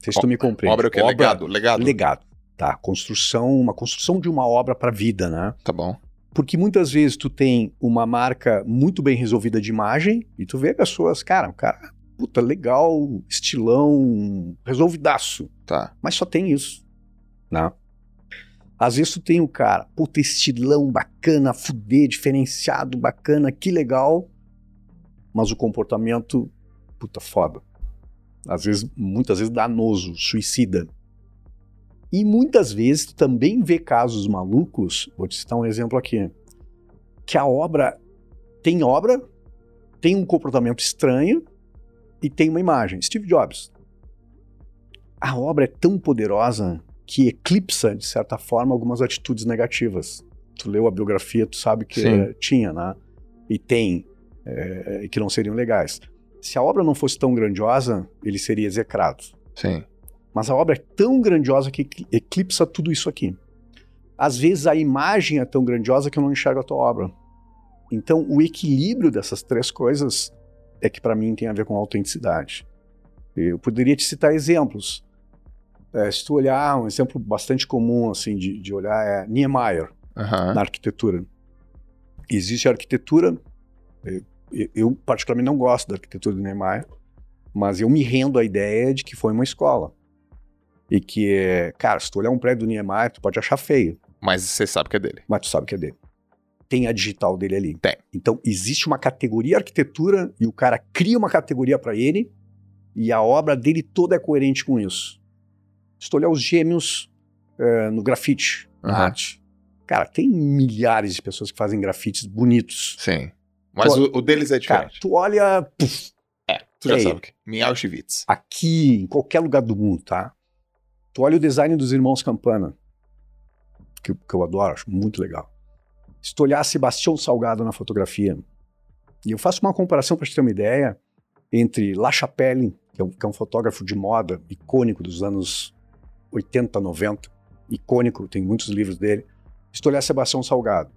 Se tu me compreende. obra é o que? Legado? Legado? Legado, tá? Construção, uma construção de uma obra para a vida, né? Tá bom. Porque muitas vezes tu tem uma marca muito bem resolvida de imagem e tu vê pessoas, cara, o cara, puta, legal, estilão, resolvidaço, Tá. mas só tem isso, né? Às vezes tu tem o cara, puta, estilão, bacana, fuder, diferenciado, bacana, que legal, mas o comportamento, puta, foda. Às vezes, muitas vezes danoso, suicida. E muitas vezes tu também vê casos malucos, vou te citar um exemplo aqui, que a obra tem obra, tem um comportamento estranho e tem uma imagem. Steve Jobs. A obra é tão poderosa que eclipsa, de certa forma, algumas atitudes negativas. Tu leu a biografia, tu sabe que Sim. tinha, né? E tem, eh, que não seriam legais. Se a obra não fosse tão grandiosa, ele seria execrado. Sim. Mas a obra é tão grandiosa que ecli- eclipsa tudo isso aqui. Às vezes a imagem é tão grandiosa que eu não enxergo a tua obra. Então, o equilíbrio dessas três coisas é que para mim tem a ver com autenticidade. Eu poderia te citar exemplos. É, se tu olhar, um exemplo bastante comum assim de, de olhar é Niemeyer Aham. na arquitetura. Existe a arquitetura, eu, eu particularmente não gosto da arquitetura do Niemeyer, mas eu me rendo à ideia de que foi uma escola. E que, cara, se tu olhar um prédio do Niemeyer, tu pode achar feio, Mas você sabe que é dele. mas tu sabe que é dele. Tem a digital dele ali. Tem. Então, existe uma categoria arquitetura e o cara cria uma categoria para ele e a obra dele toda é coerente com isso. Se tu olhar os gêmeos eh, no grafite, na arte, cara, tem milhares de pessoas que fazem grafites bonitos. Sim. Mas Pô, o, o deles é Cara, diferente. tu olha puf, tu já é. sabe que. Em Auschwitz. aqui, em qualquer lugar do mundo, tá? Tu olha o design dos irmãos Campana, que, que eu adoro, acho muito legal. Se tu olhar Sebastião Salgado na fotografia, e eu faço uma comparação para te ter uma ideia entre La Chapelle, que é, um, que é um fotógrafo de moda icônico dos anos 80, 90, icônico, tem muitos livros dele. Se tu olhar Sebastião Salgado,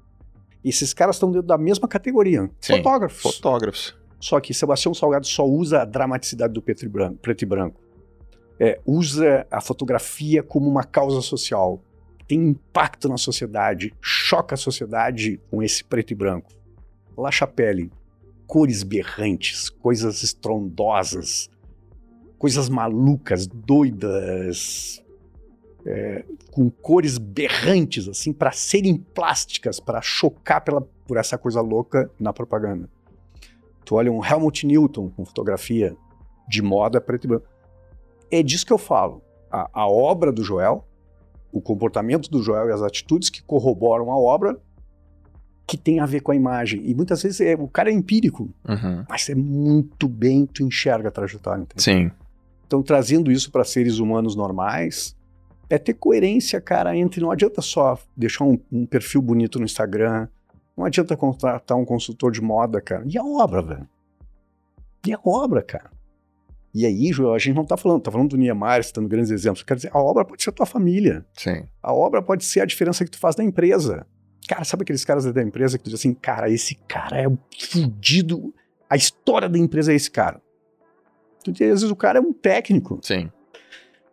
esses caras estão dentro da mesma categoria, Sim, fotógrafos. Fotógrafos. Só que Sebastião Salgado só usa a dramaticidade do preto e branco. Preto e branco. É, usa a fotografia como uma causa social. Tem impacto na sociedade, choca a sociedade com esse preto e branco. La Chapelle, cores berrantes, coisas estrondosas, coisas malucas, doidas, é, com cores berrantes, assim, para serem plásticas, para chocar pela, por essa coisa louca na propaganda. Tu olha um Helmut Newton com fotografia de moda preto e branco. É disso que eu falo. A, a obra do Joel, o comportamento do Joel e as atitudes que corroboram a obra, que tem a ver com a imagem. E muitas vezes é, o cara é empírico, Uhum. mas é muito bem tu enxerga a trajetória. entendeu? Sim. Então, trazendo isso para seres humanos normais, é ter coerência, cara, entre. Não adianta só deixar um, um perfil bonito no Instagram, não adianta contratar um consultor de moda, cara. E a obra, velho? E a obra, cara? E aí, Joel, a gente não tá falando, tá falando do Niemeyer, citando grandes exemplos. Quer dizer, a obra pode ser a tua família. Sim. A obra pode ser a diferença que tu faz na empresa. Cara, sabe aqueles caras da empresa que tu diz assim, cara, esse cara é fudido. A história da empresa é esse cara. Então, às vezes o cara é um técnico. Sim.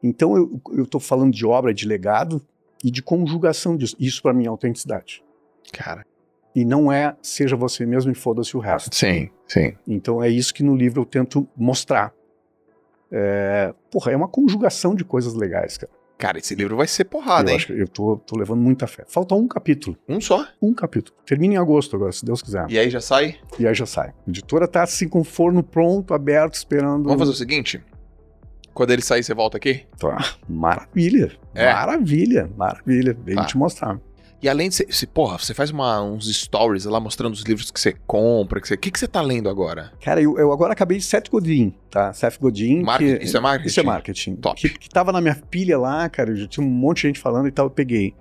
Então eu, tô falando de obra, de legado e de conjugação disso. Isso para mim é autenticidade. Cara. E não é seja você mesmo e foda-se o resto. Sim, sim. Então é isso que no livro eu tento mostrar. É, porra, é uma conjugação de coisas legais, cara. Cara, esse livro vai ser porrada, eu hein? acho que eu tô, tô levando muita fé. Falta um capítulo. Um só? Um capítulo. Termina em agosto agora, se Deus quiser. E aí já sai? E aí já sai. A editora tá assim com o forno pronto, aberto, esperando. Vamos fazer o seguinte? Quando ele sair, você volta aqui? Tá. Maravilha. É. Maravilha. Maravilha. Vem Tá. te mostrar. E além de você, porra, você faz uma- uns stories lá mostrando os livros que você compra, que você, o que, que você tá lendo agora? Cara, eu, eu agora acabei de Seth Godin, tá? Seth Godin. Que- isso é marketing? Isso é marketing. Top. Que, que tava na minha pilha lá, cara. Eu já tinha um monte de gente falando e tal, eu peguei.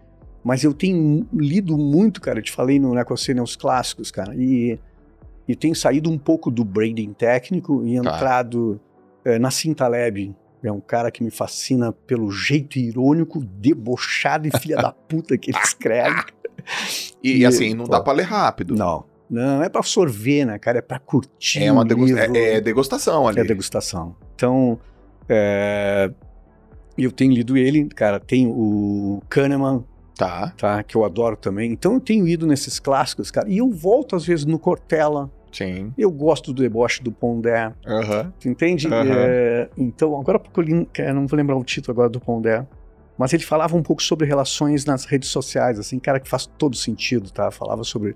Mas eu tenho lido muito, cara. Eu te falei no Necocene, os clássicos, cara. E, e tenho saído um pouco do branding técnico e Tá. entrado eh, na Cintaleb. É um cara que me fascina pelo jeito irônico, debochado e filha da puta que ele escreve. E, E, assim, não pô, dá pra ler rápido. Não, não é pra sorver, né, cara? É pra curtir. É uma degusta- é, é degustação ali. É degustação. Então, é, eu tenho lido ele, cara, tem o Kahneman, Tá, tá, que eu adoro também. Então eu tenho ido nesses clássicos, cara, e eu volto às vezes no Cortella, sim. eu gosto do deboche do Pondé, Aham. tu entende? Aham. É, então, agora porque eu cara, não vou lembrar o título agora do Pondé, mas ele falava um pouco sobre relações nas redes sociais, assim, cara, que faz todo sentido, tá? Falava sobre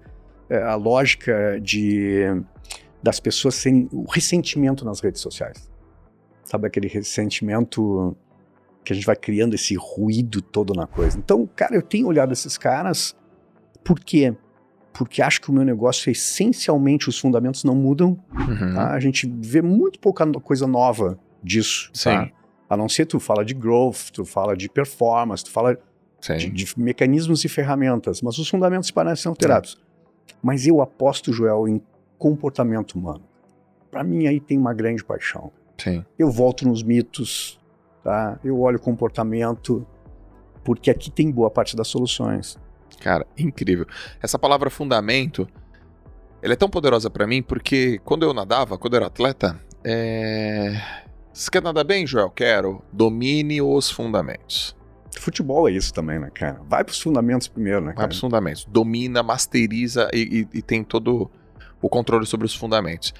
é, a lógica de das pessoas serem o ressentimento nas redes sociais. Sabe aquele ressentimento que a gente vai criando esse ruído todo na coisa. Então, cara, eu tenho olhado esses caras por quê? Porque acho que o meu negócio essencialmente os fundamentos não mudam, Uhum. Tá? A gente vê muito pouca coisa nova disso. Sim. Tá? A não ser tu fala de growth, tu fala de performance, tu fala Sim. de, de mecanismos e ferramentas, mas os fundamentos parecem alterados. Mas eu aposto, Joel, em comportamento humano. Para mim aí tem uma grande paixão. Sim. Eu volto nos mitos, tá? Eu olho o comportamento, porque aqui tem boa parte das soluções. Cara, incrível. Essa palavra fundamento, ela é tão poderosa pra mim porque quando eu nadava, quando eu era atleta, é... Você quer nadar bem, Joel? Quero. Domine os fundamentos. Futebol é isso também, né, cara? Vai pros fundamentos primeiro, né, Vai cara? pros fundamentos. Domina, masteriza e, e- e tem todo o controle sobre os fundamentos.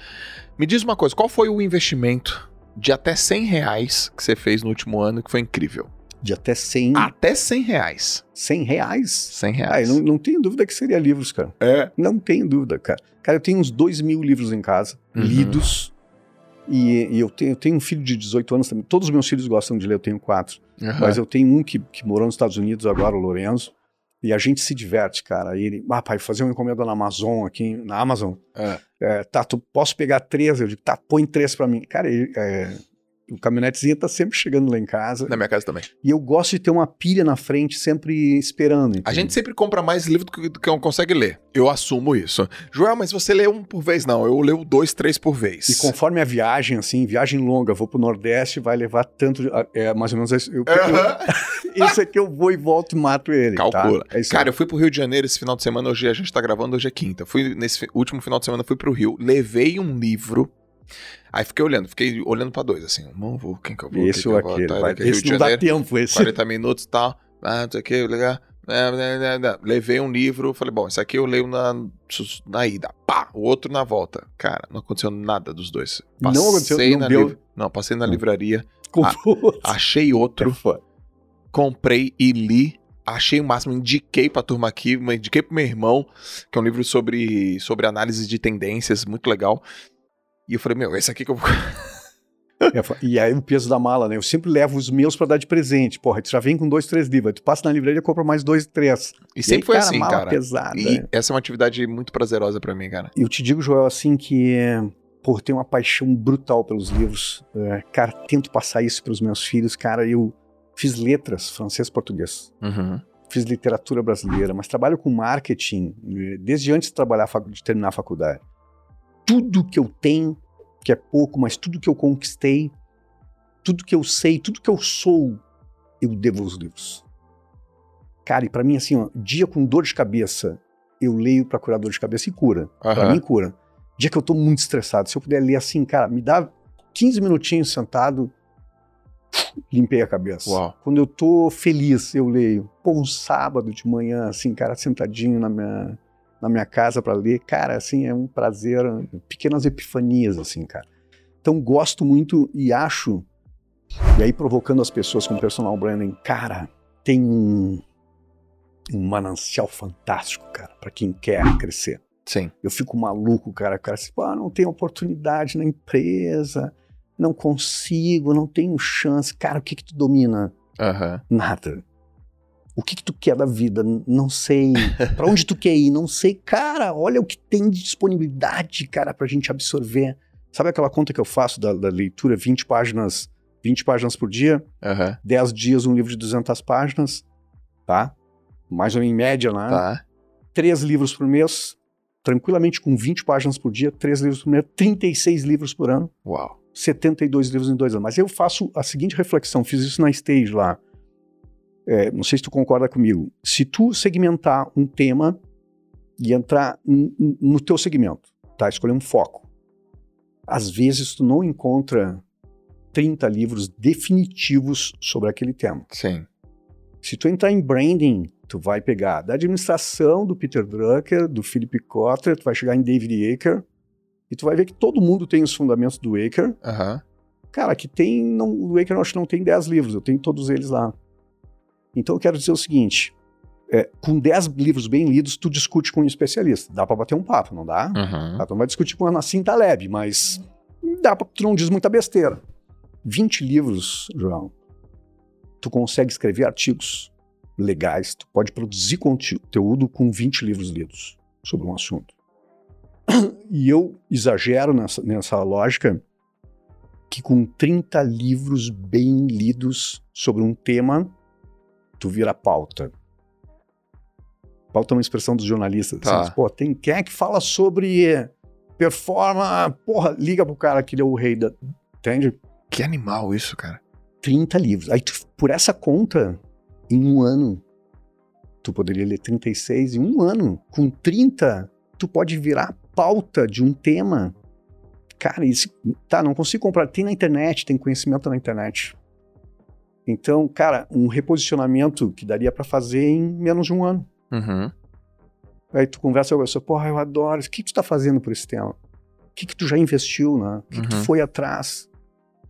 Me diz uma coisa, qual foi o investimento de até 100 reais que você fez no último ano que foi incrível? De até 100, Até 100 reais. 100 reais. 100 Ah, reais. eu não, não tenho dúvida que seria livros, cara. É. Não tenho dúvida, cara. Cara, eu tenho uns dois mil livros em casa, Uhum. lidos. E, e eu, tenho, eu tenho um filho de 18 anos também. Todos os meus filhos gostam de ler, eu tenho quatro. Aham. Mas eu tenho um que, que morou nos Estados Unidos agora, o Lorenzo. E a gente se diverte, cara. E ele, ah, pai, fazer uma encomenda na Amazon aqui, na Amazon. É. É, tá, tu posso pegar três? Eu digo, tá, põe três pra mim. Cara, ele, é, o caminhonetezinho tá sempre chegando lá em casa. Na minha casa também. E eu gosto de ter uma pilha na frente, sempre esperando. A entendeu? gente sempre compra mais livro do que, do que consegue ler. Eu assumo isso. Joel, mas você lê um por vez? Não, eu leio dois, três por vez. E conforme a viagem, assim, viagem longa, vou pro Nordeste, vai levar tanto. É mais ou menos. Eu, eu- esse aqui eu vou e volto e mato ele. Calcula. Tá? É isso Cara, eu fui pro Rio de Janeiro esse final de semana, hoje a gente tá gravando, hoje é quinta. Fui nesse último final de semana, fui pro Rio, levei um livro. Aí fiquei olhando, fiquei olhando pra dois, assim, não vou, quem que eu vou? esse ou que eu vou? aquele. Tá, vai- Rio esse de não dá Janeiro, tempo, esse. 40 minutos e tal. Ah, não sei o que, legal. É, é, é, é. Levei um livro, falei, bom, esse aqui eu leio na, na ida. Pá, o outro na volta. Cara, não aconteceu nada dos dois. Não Passei aconteceu, não deu- liv- Não, passei na Não. livraria, Comprou. achei outro, É comprei e li. Achei o máximo, indiquei pra turma aqui, indiquei pro meu irmão, que é um livro sobre, sobre análise de tendências, muito legal. E eu falei, meu, esse aqui que eu vou. É e aí o peso da mala, né? Eu sempre levo os meus pra dar de presente. Porra, tu já vem com dois, três livros. Tu passa na livraria e compra mais dois, três. E sempre aí, foi cara, assim, mala cara. pesada. E né? essa é uma atividade muito prazerosa pra mim, cara. Eu te digo, Joel, assim, que por ter uma paixão brutal pelos livros, é, cara, tento passar isso pros meus filhos. Cara, eu fiz letras, francês, português. Uhum. Fiz literatura brasileira, mas trabalho com marketing eh, desde antes de trabalhar, de terminar a faculdade. Tudo que eu tenho, que é pouco, mas tudo que eu conquistei, tudo que eu sei, tudo que eu sou, eu devo aos livros. Cara, e pra mim, assim, ó, dia com dor de cabeça, eu leio pra curar dor de cabeça e cura. Pra Aham. mim, cura. Dia que eu tô muito estressado, se eu puder ler assim, cara, me dá 15 minutinhos sentado, limpei a cabeça. Uau. Quando eu tô feliz, eu leio. Pô, um sábado de manhã, assim, cara, sentadinho na minha, na minha casa para ler, cara, assim, é um prazer, pequenas epifanias, assim, cara. Então, gosto muito e acho, e aí provocando as pessoas com personal branding, cara, tem um, um manancial fantástico, cara, para quem quer crescer. Sim. Eu fico maluco, cara. O cara assim, ah, não tem oportunidade na empresa, não consigo, não tenho chance. Cara, o que que tu domina? Aham. Nada. O que que tu quer da vida? Não sei. Pra onde tu quer ir? Não sei. Cara, olha o que tem de disponibilidade, cara, pra gente absorver. Sabe aquela conta que eu faço da, da leitura, 20 páginas, 20 páginas por dia, Aham. 10 dias um livro de 200 páginas, tá? Mais ou menos em média, né? Tá. três livros por mês, tranquilamente com 20 páginas por dia, três livros por mês, 36 livros por ano, Uau. 72 livros em dois anos. Mas eu faço a seguinte reflexão, fiz isso na stage lá. É, não sei se tu concorda comigo. Se tu segmentar um tema e entrar no teu segmento, tá? Escolher um foco. Às vezes tu não encontra 30 livros definitivos sobre aquele tema. Sim. Se tu entrar em branding, tu vai pegar da administração do Peter Drucker, do Philip Kotler, tu vai chegar em David Aker, e tu vai ver que todo mundo tem os fundamentos do Aker. Aham. Cara, que tem, não, o Aker eu acho que não tem 10 livros, eu tenho todos eles lá. Então eu quero dizer o seguinte, é, com 10 livros bem lidos, tu discute com um especialista. Dá pra bater um papo, não dá? Uhum. Tá, tu não vai discutir com a Nassim Taleb, mas dá pra, tu não diz muita besteira. 20 livros, João, tu consegue escrever artigos legais, tu pode produzir conteúdo com 20 livros lidos sobre um assunto. E eu exagero nessa, nessa lógica que com 30 livros bem lidos sobre um tema, tu vira pauta. Pauta é uma expressão dos jornalistas. Tá. Assim, Pô, tem quem é que fala sobre performance? Porra, liga pro cara que ele é o rei da. Entende? Que animal isso, cara. 30 livros. Aí, tu, por essa conta, em um ano, tu poderia ler 36 em um ano. Com 30, tu pode virar pauta de um tema. Cara, isso. Tá, não consigo comprar. Tem na internet, tem conhecimento na internet. Então, cara, um reposicionamento que daria pra fazer em menos de um ano. Uhum. Aí tu conversa com a pessoa, porra, eu adoro. O que, que tu tá fazendo por esse tema? O que, que tu já investiu, né? O que, que tu Uhum. foi atrás?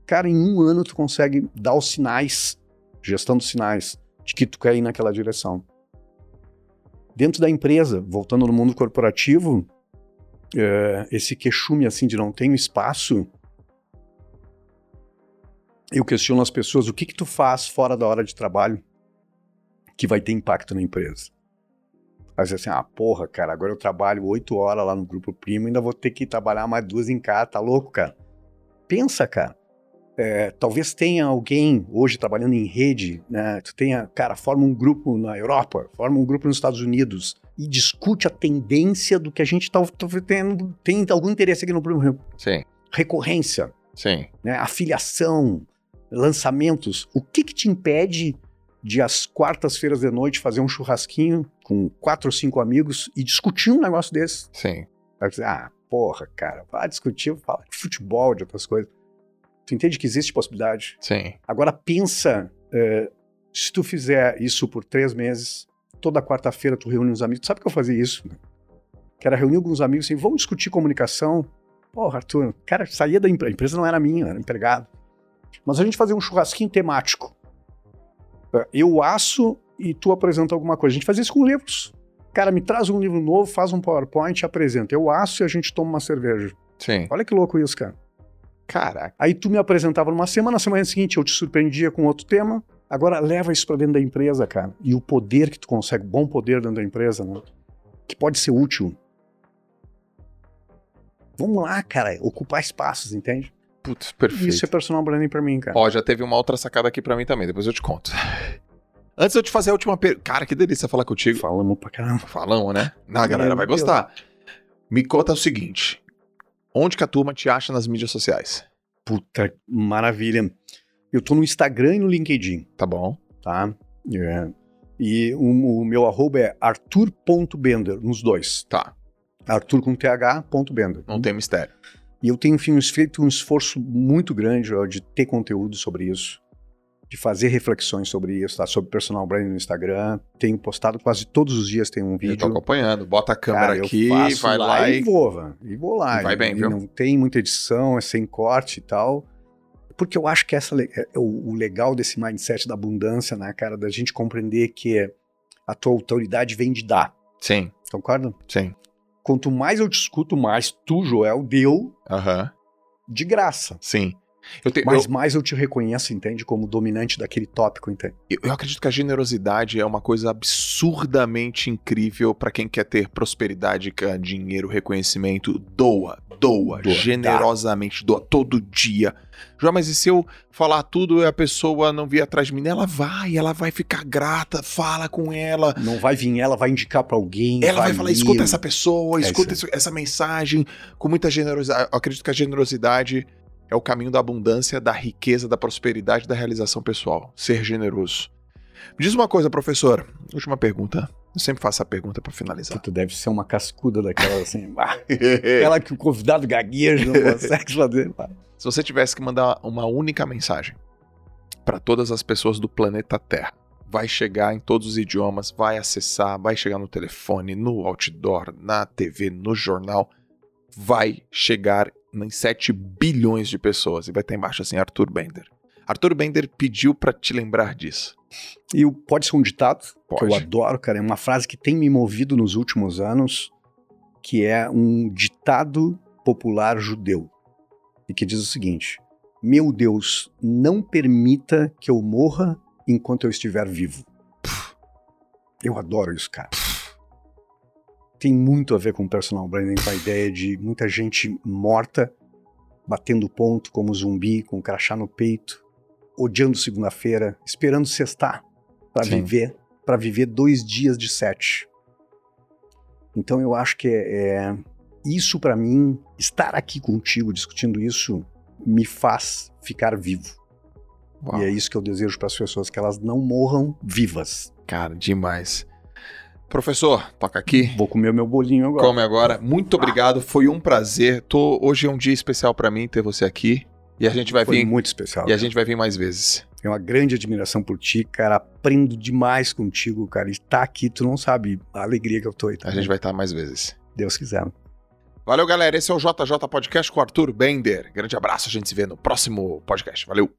Cara, em um ano tu consegue dar os sinais, gestão dos sinais, de que tu quer ir naquela direção. Dentro da empresa, voltando no mundo corporativo, é, esse queixume assim de não tenho espaço, eu questiono as pessoas, o que que tu faz fora da hora de trabalho que vai ter impacto na empresa? Aí você assim, ah, porra, cara, agora eu trabalho oito horas lá no Grupo Primo, ainda vou ter que trabalhar mais duas em casa, tá louco, cara? Pensa, cara. É, talvez tenha alguém hoje trabalhando em rede, né? Tu tenha, cara, forma um grupo na Europa, forma um grupo nos Estados Unidos e discute a tendência do que a gente tá, tá tendo, tem algum interesse aqui no Primo. Sim. Recorrência, Sim. né? Afiliação, lançamentos. O que que te impede de às quartas-feiras de noite fazer um churrasquinho com quatro ou cinco amigos e discutir um negócio desse? Sim. Vai dizer, ah, porra, cara, vai discutir, fala de futebol, de outras coisas. Tu entende que existe possibilidade? Sim. Agora pensa, é, se tu fizer isso por três meses, toda quarta-feira tu reúne uns amigos. Tu sabe que eu fazia isso? Né? Que era reunir alguns amigos assim, vamos discutir comunicação. Porra, Arthur, cara, saía da empresa, a empresa não era minha, era empregado. Mas a gente fazia um churrasquinho temático. É, Eu aço e tu apresenta alguma coisa. A gente fazia isso com livros. Cara, me traz um livro novo, faz um PowerPoint e apresenta. Eu aço e a gente toma uma cerveja. Sim. Olha que louco isso, cara. Caraca. Aí tu me apresentava numa semana, na semana seguinte eu te surpreendia com outro tema. Agora leva isso pra dentro da empresa, cara. E o poder que tu consegue, bom poder dentro da empresa, né? Que pode ser útil. Vamos lá, cara, ocupar espaços, entende? Putz, perfeito. Isso é personal branding pra mim, cara. Ó, já teve uma outra sacada aqui pra mim também, depois eu te conto. Antes de eu te fazer a última pergunta. Cara, que delícia falar contigo. Falamos pra caramba. Falamos, né? Não, a galera vai gostar. Me conta o seguinte: onde que a turma te acha nas mídias sociais? Puta, maravilha. Eu tô no Instagram e no LinkedIn, Tá bom? tá? É. E o, o meu arroba é arthur.bender, nos dois. Tá. Arthur com th.bender. Não tem mistério. E eu tenho enfim, feito um esforço muito grande ó, de ter conteúdo sobre isso, de fazer reflexões sobre isso, tá? sobre personal branding no Instagram. Tenho postado quase todos os dias, tem um vídeo. Eu tô acompanhando. Bota a câmera Cara, aqui, vai lá e e. vou, e vou lá. E vai bem, e viu? Não tem muita edição, é sem corte e tal. Porque eu acho que essa é o, o legal desse mindset da abundância, né, cara, da gente compreender que a tua autoridade vem de dar. Sim, Concorda? sim. Quanto mais eu te escuto, mais tu, Joel, deu de graça. Sim. Te- Mas eu- mais eu te reconheço, entende? Como dominante daquele tópico, entende? eu, eu acredito que a generosidade é uma coisa absurdamente incrível pra quem quer ter prosperidade, dinheiro, reconhecimento. Doa, doa, Doa, generosamente, doa todo dia. João, mas e se eu falar tudo e a pessoa não vir atrás de mim? Ela vai, ela vai ficar grata, fala com ela. Não vai vir ela, vai indicar pra alguém. Ela vai falar, ler. escuta essa pessoa, É escuta isso- essa mensagem com muita generosidade. Eu acredito que a generosidade é o caminho da abundância, da riqueza, da prosperidade, da realização pessoal. Ser generoso. Me diz uma coisa, professor. Última pergunta. Eu sempre faço essa pergunta pra finalizar. Tu deve ser uma cascuda daquela assim. aquela que o convidado gagueja, não consegue fazer. Se você tivesse que mandar uma única mensagem para todas as pessoas do planeta Terra, vai chegar em todos os idiomas, vai acessar, vai chegar no telefone, no outdoor, na TV, no jornal, vai chegar em 7 bilhões de pessoas e vai estar embaixo assim Arthur Bender. Arthur Bender pediu para te lembrar disso. E pode ser um ditado, Pode. que eu adoro, cara. É uma frase que tem me movido nos últimos anos, que é um ditado popular judeu. E que diz o seguinte: Meu Deus, não permita que eu morra enquanto eu estiver vivo. Eu adoro isso, cara. Tem muito a ver com personal branding, com a ideia de muita gente morta, batendo ponto como zumbi, com um crachá no peito, odiando segunda-feira, esperando sextar para viver, para viver dois dias de sete. Então eu acho que é, é- isso para mim, estar aqui contigo discutindo isso, me faz ficar vivo. Uau. E é isso que eu desejo para as pessoas, que elas não morram vivas. Cara, demais. Professor, toca aqui. Vou comer o meu bolinho agora. Come agora. Muito obrigado, foi um prazer. Tô, hoje é um dia especial para mim ter você aqui. E a gente vai Foi vir muito especial. e a gente vai vir mais vezes. Tenho uma grande admiração por ti, cara. Aprendo demais contigo, cara. E tá aqui, tu não sabe a alegria que eu tô aí. tá A gente vai estar mais vezes. Deus quiser. Valeu, galera. Esse é o JJ Podcast com o Arthur Bender. Grande abraço, a gente se vê no próximo podcast. Valeu.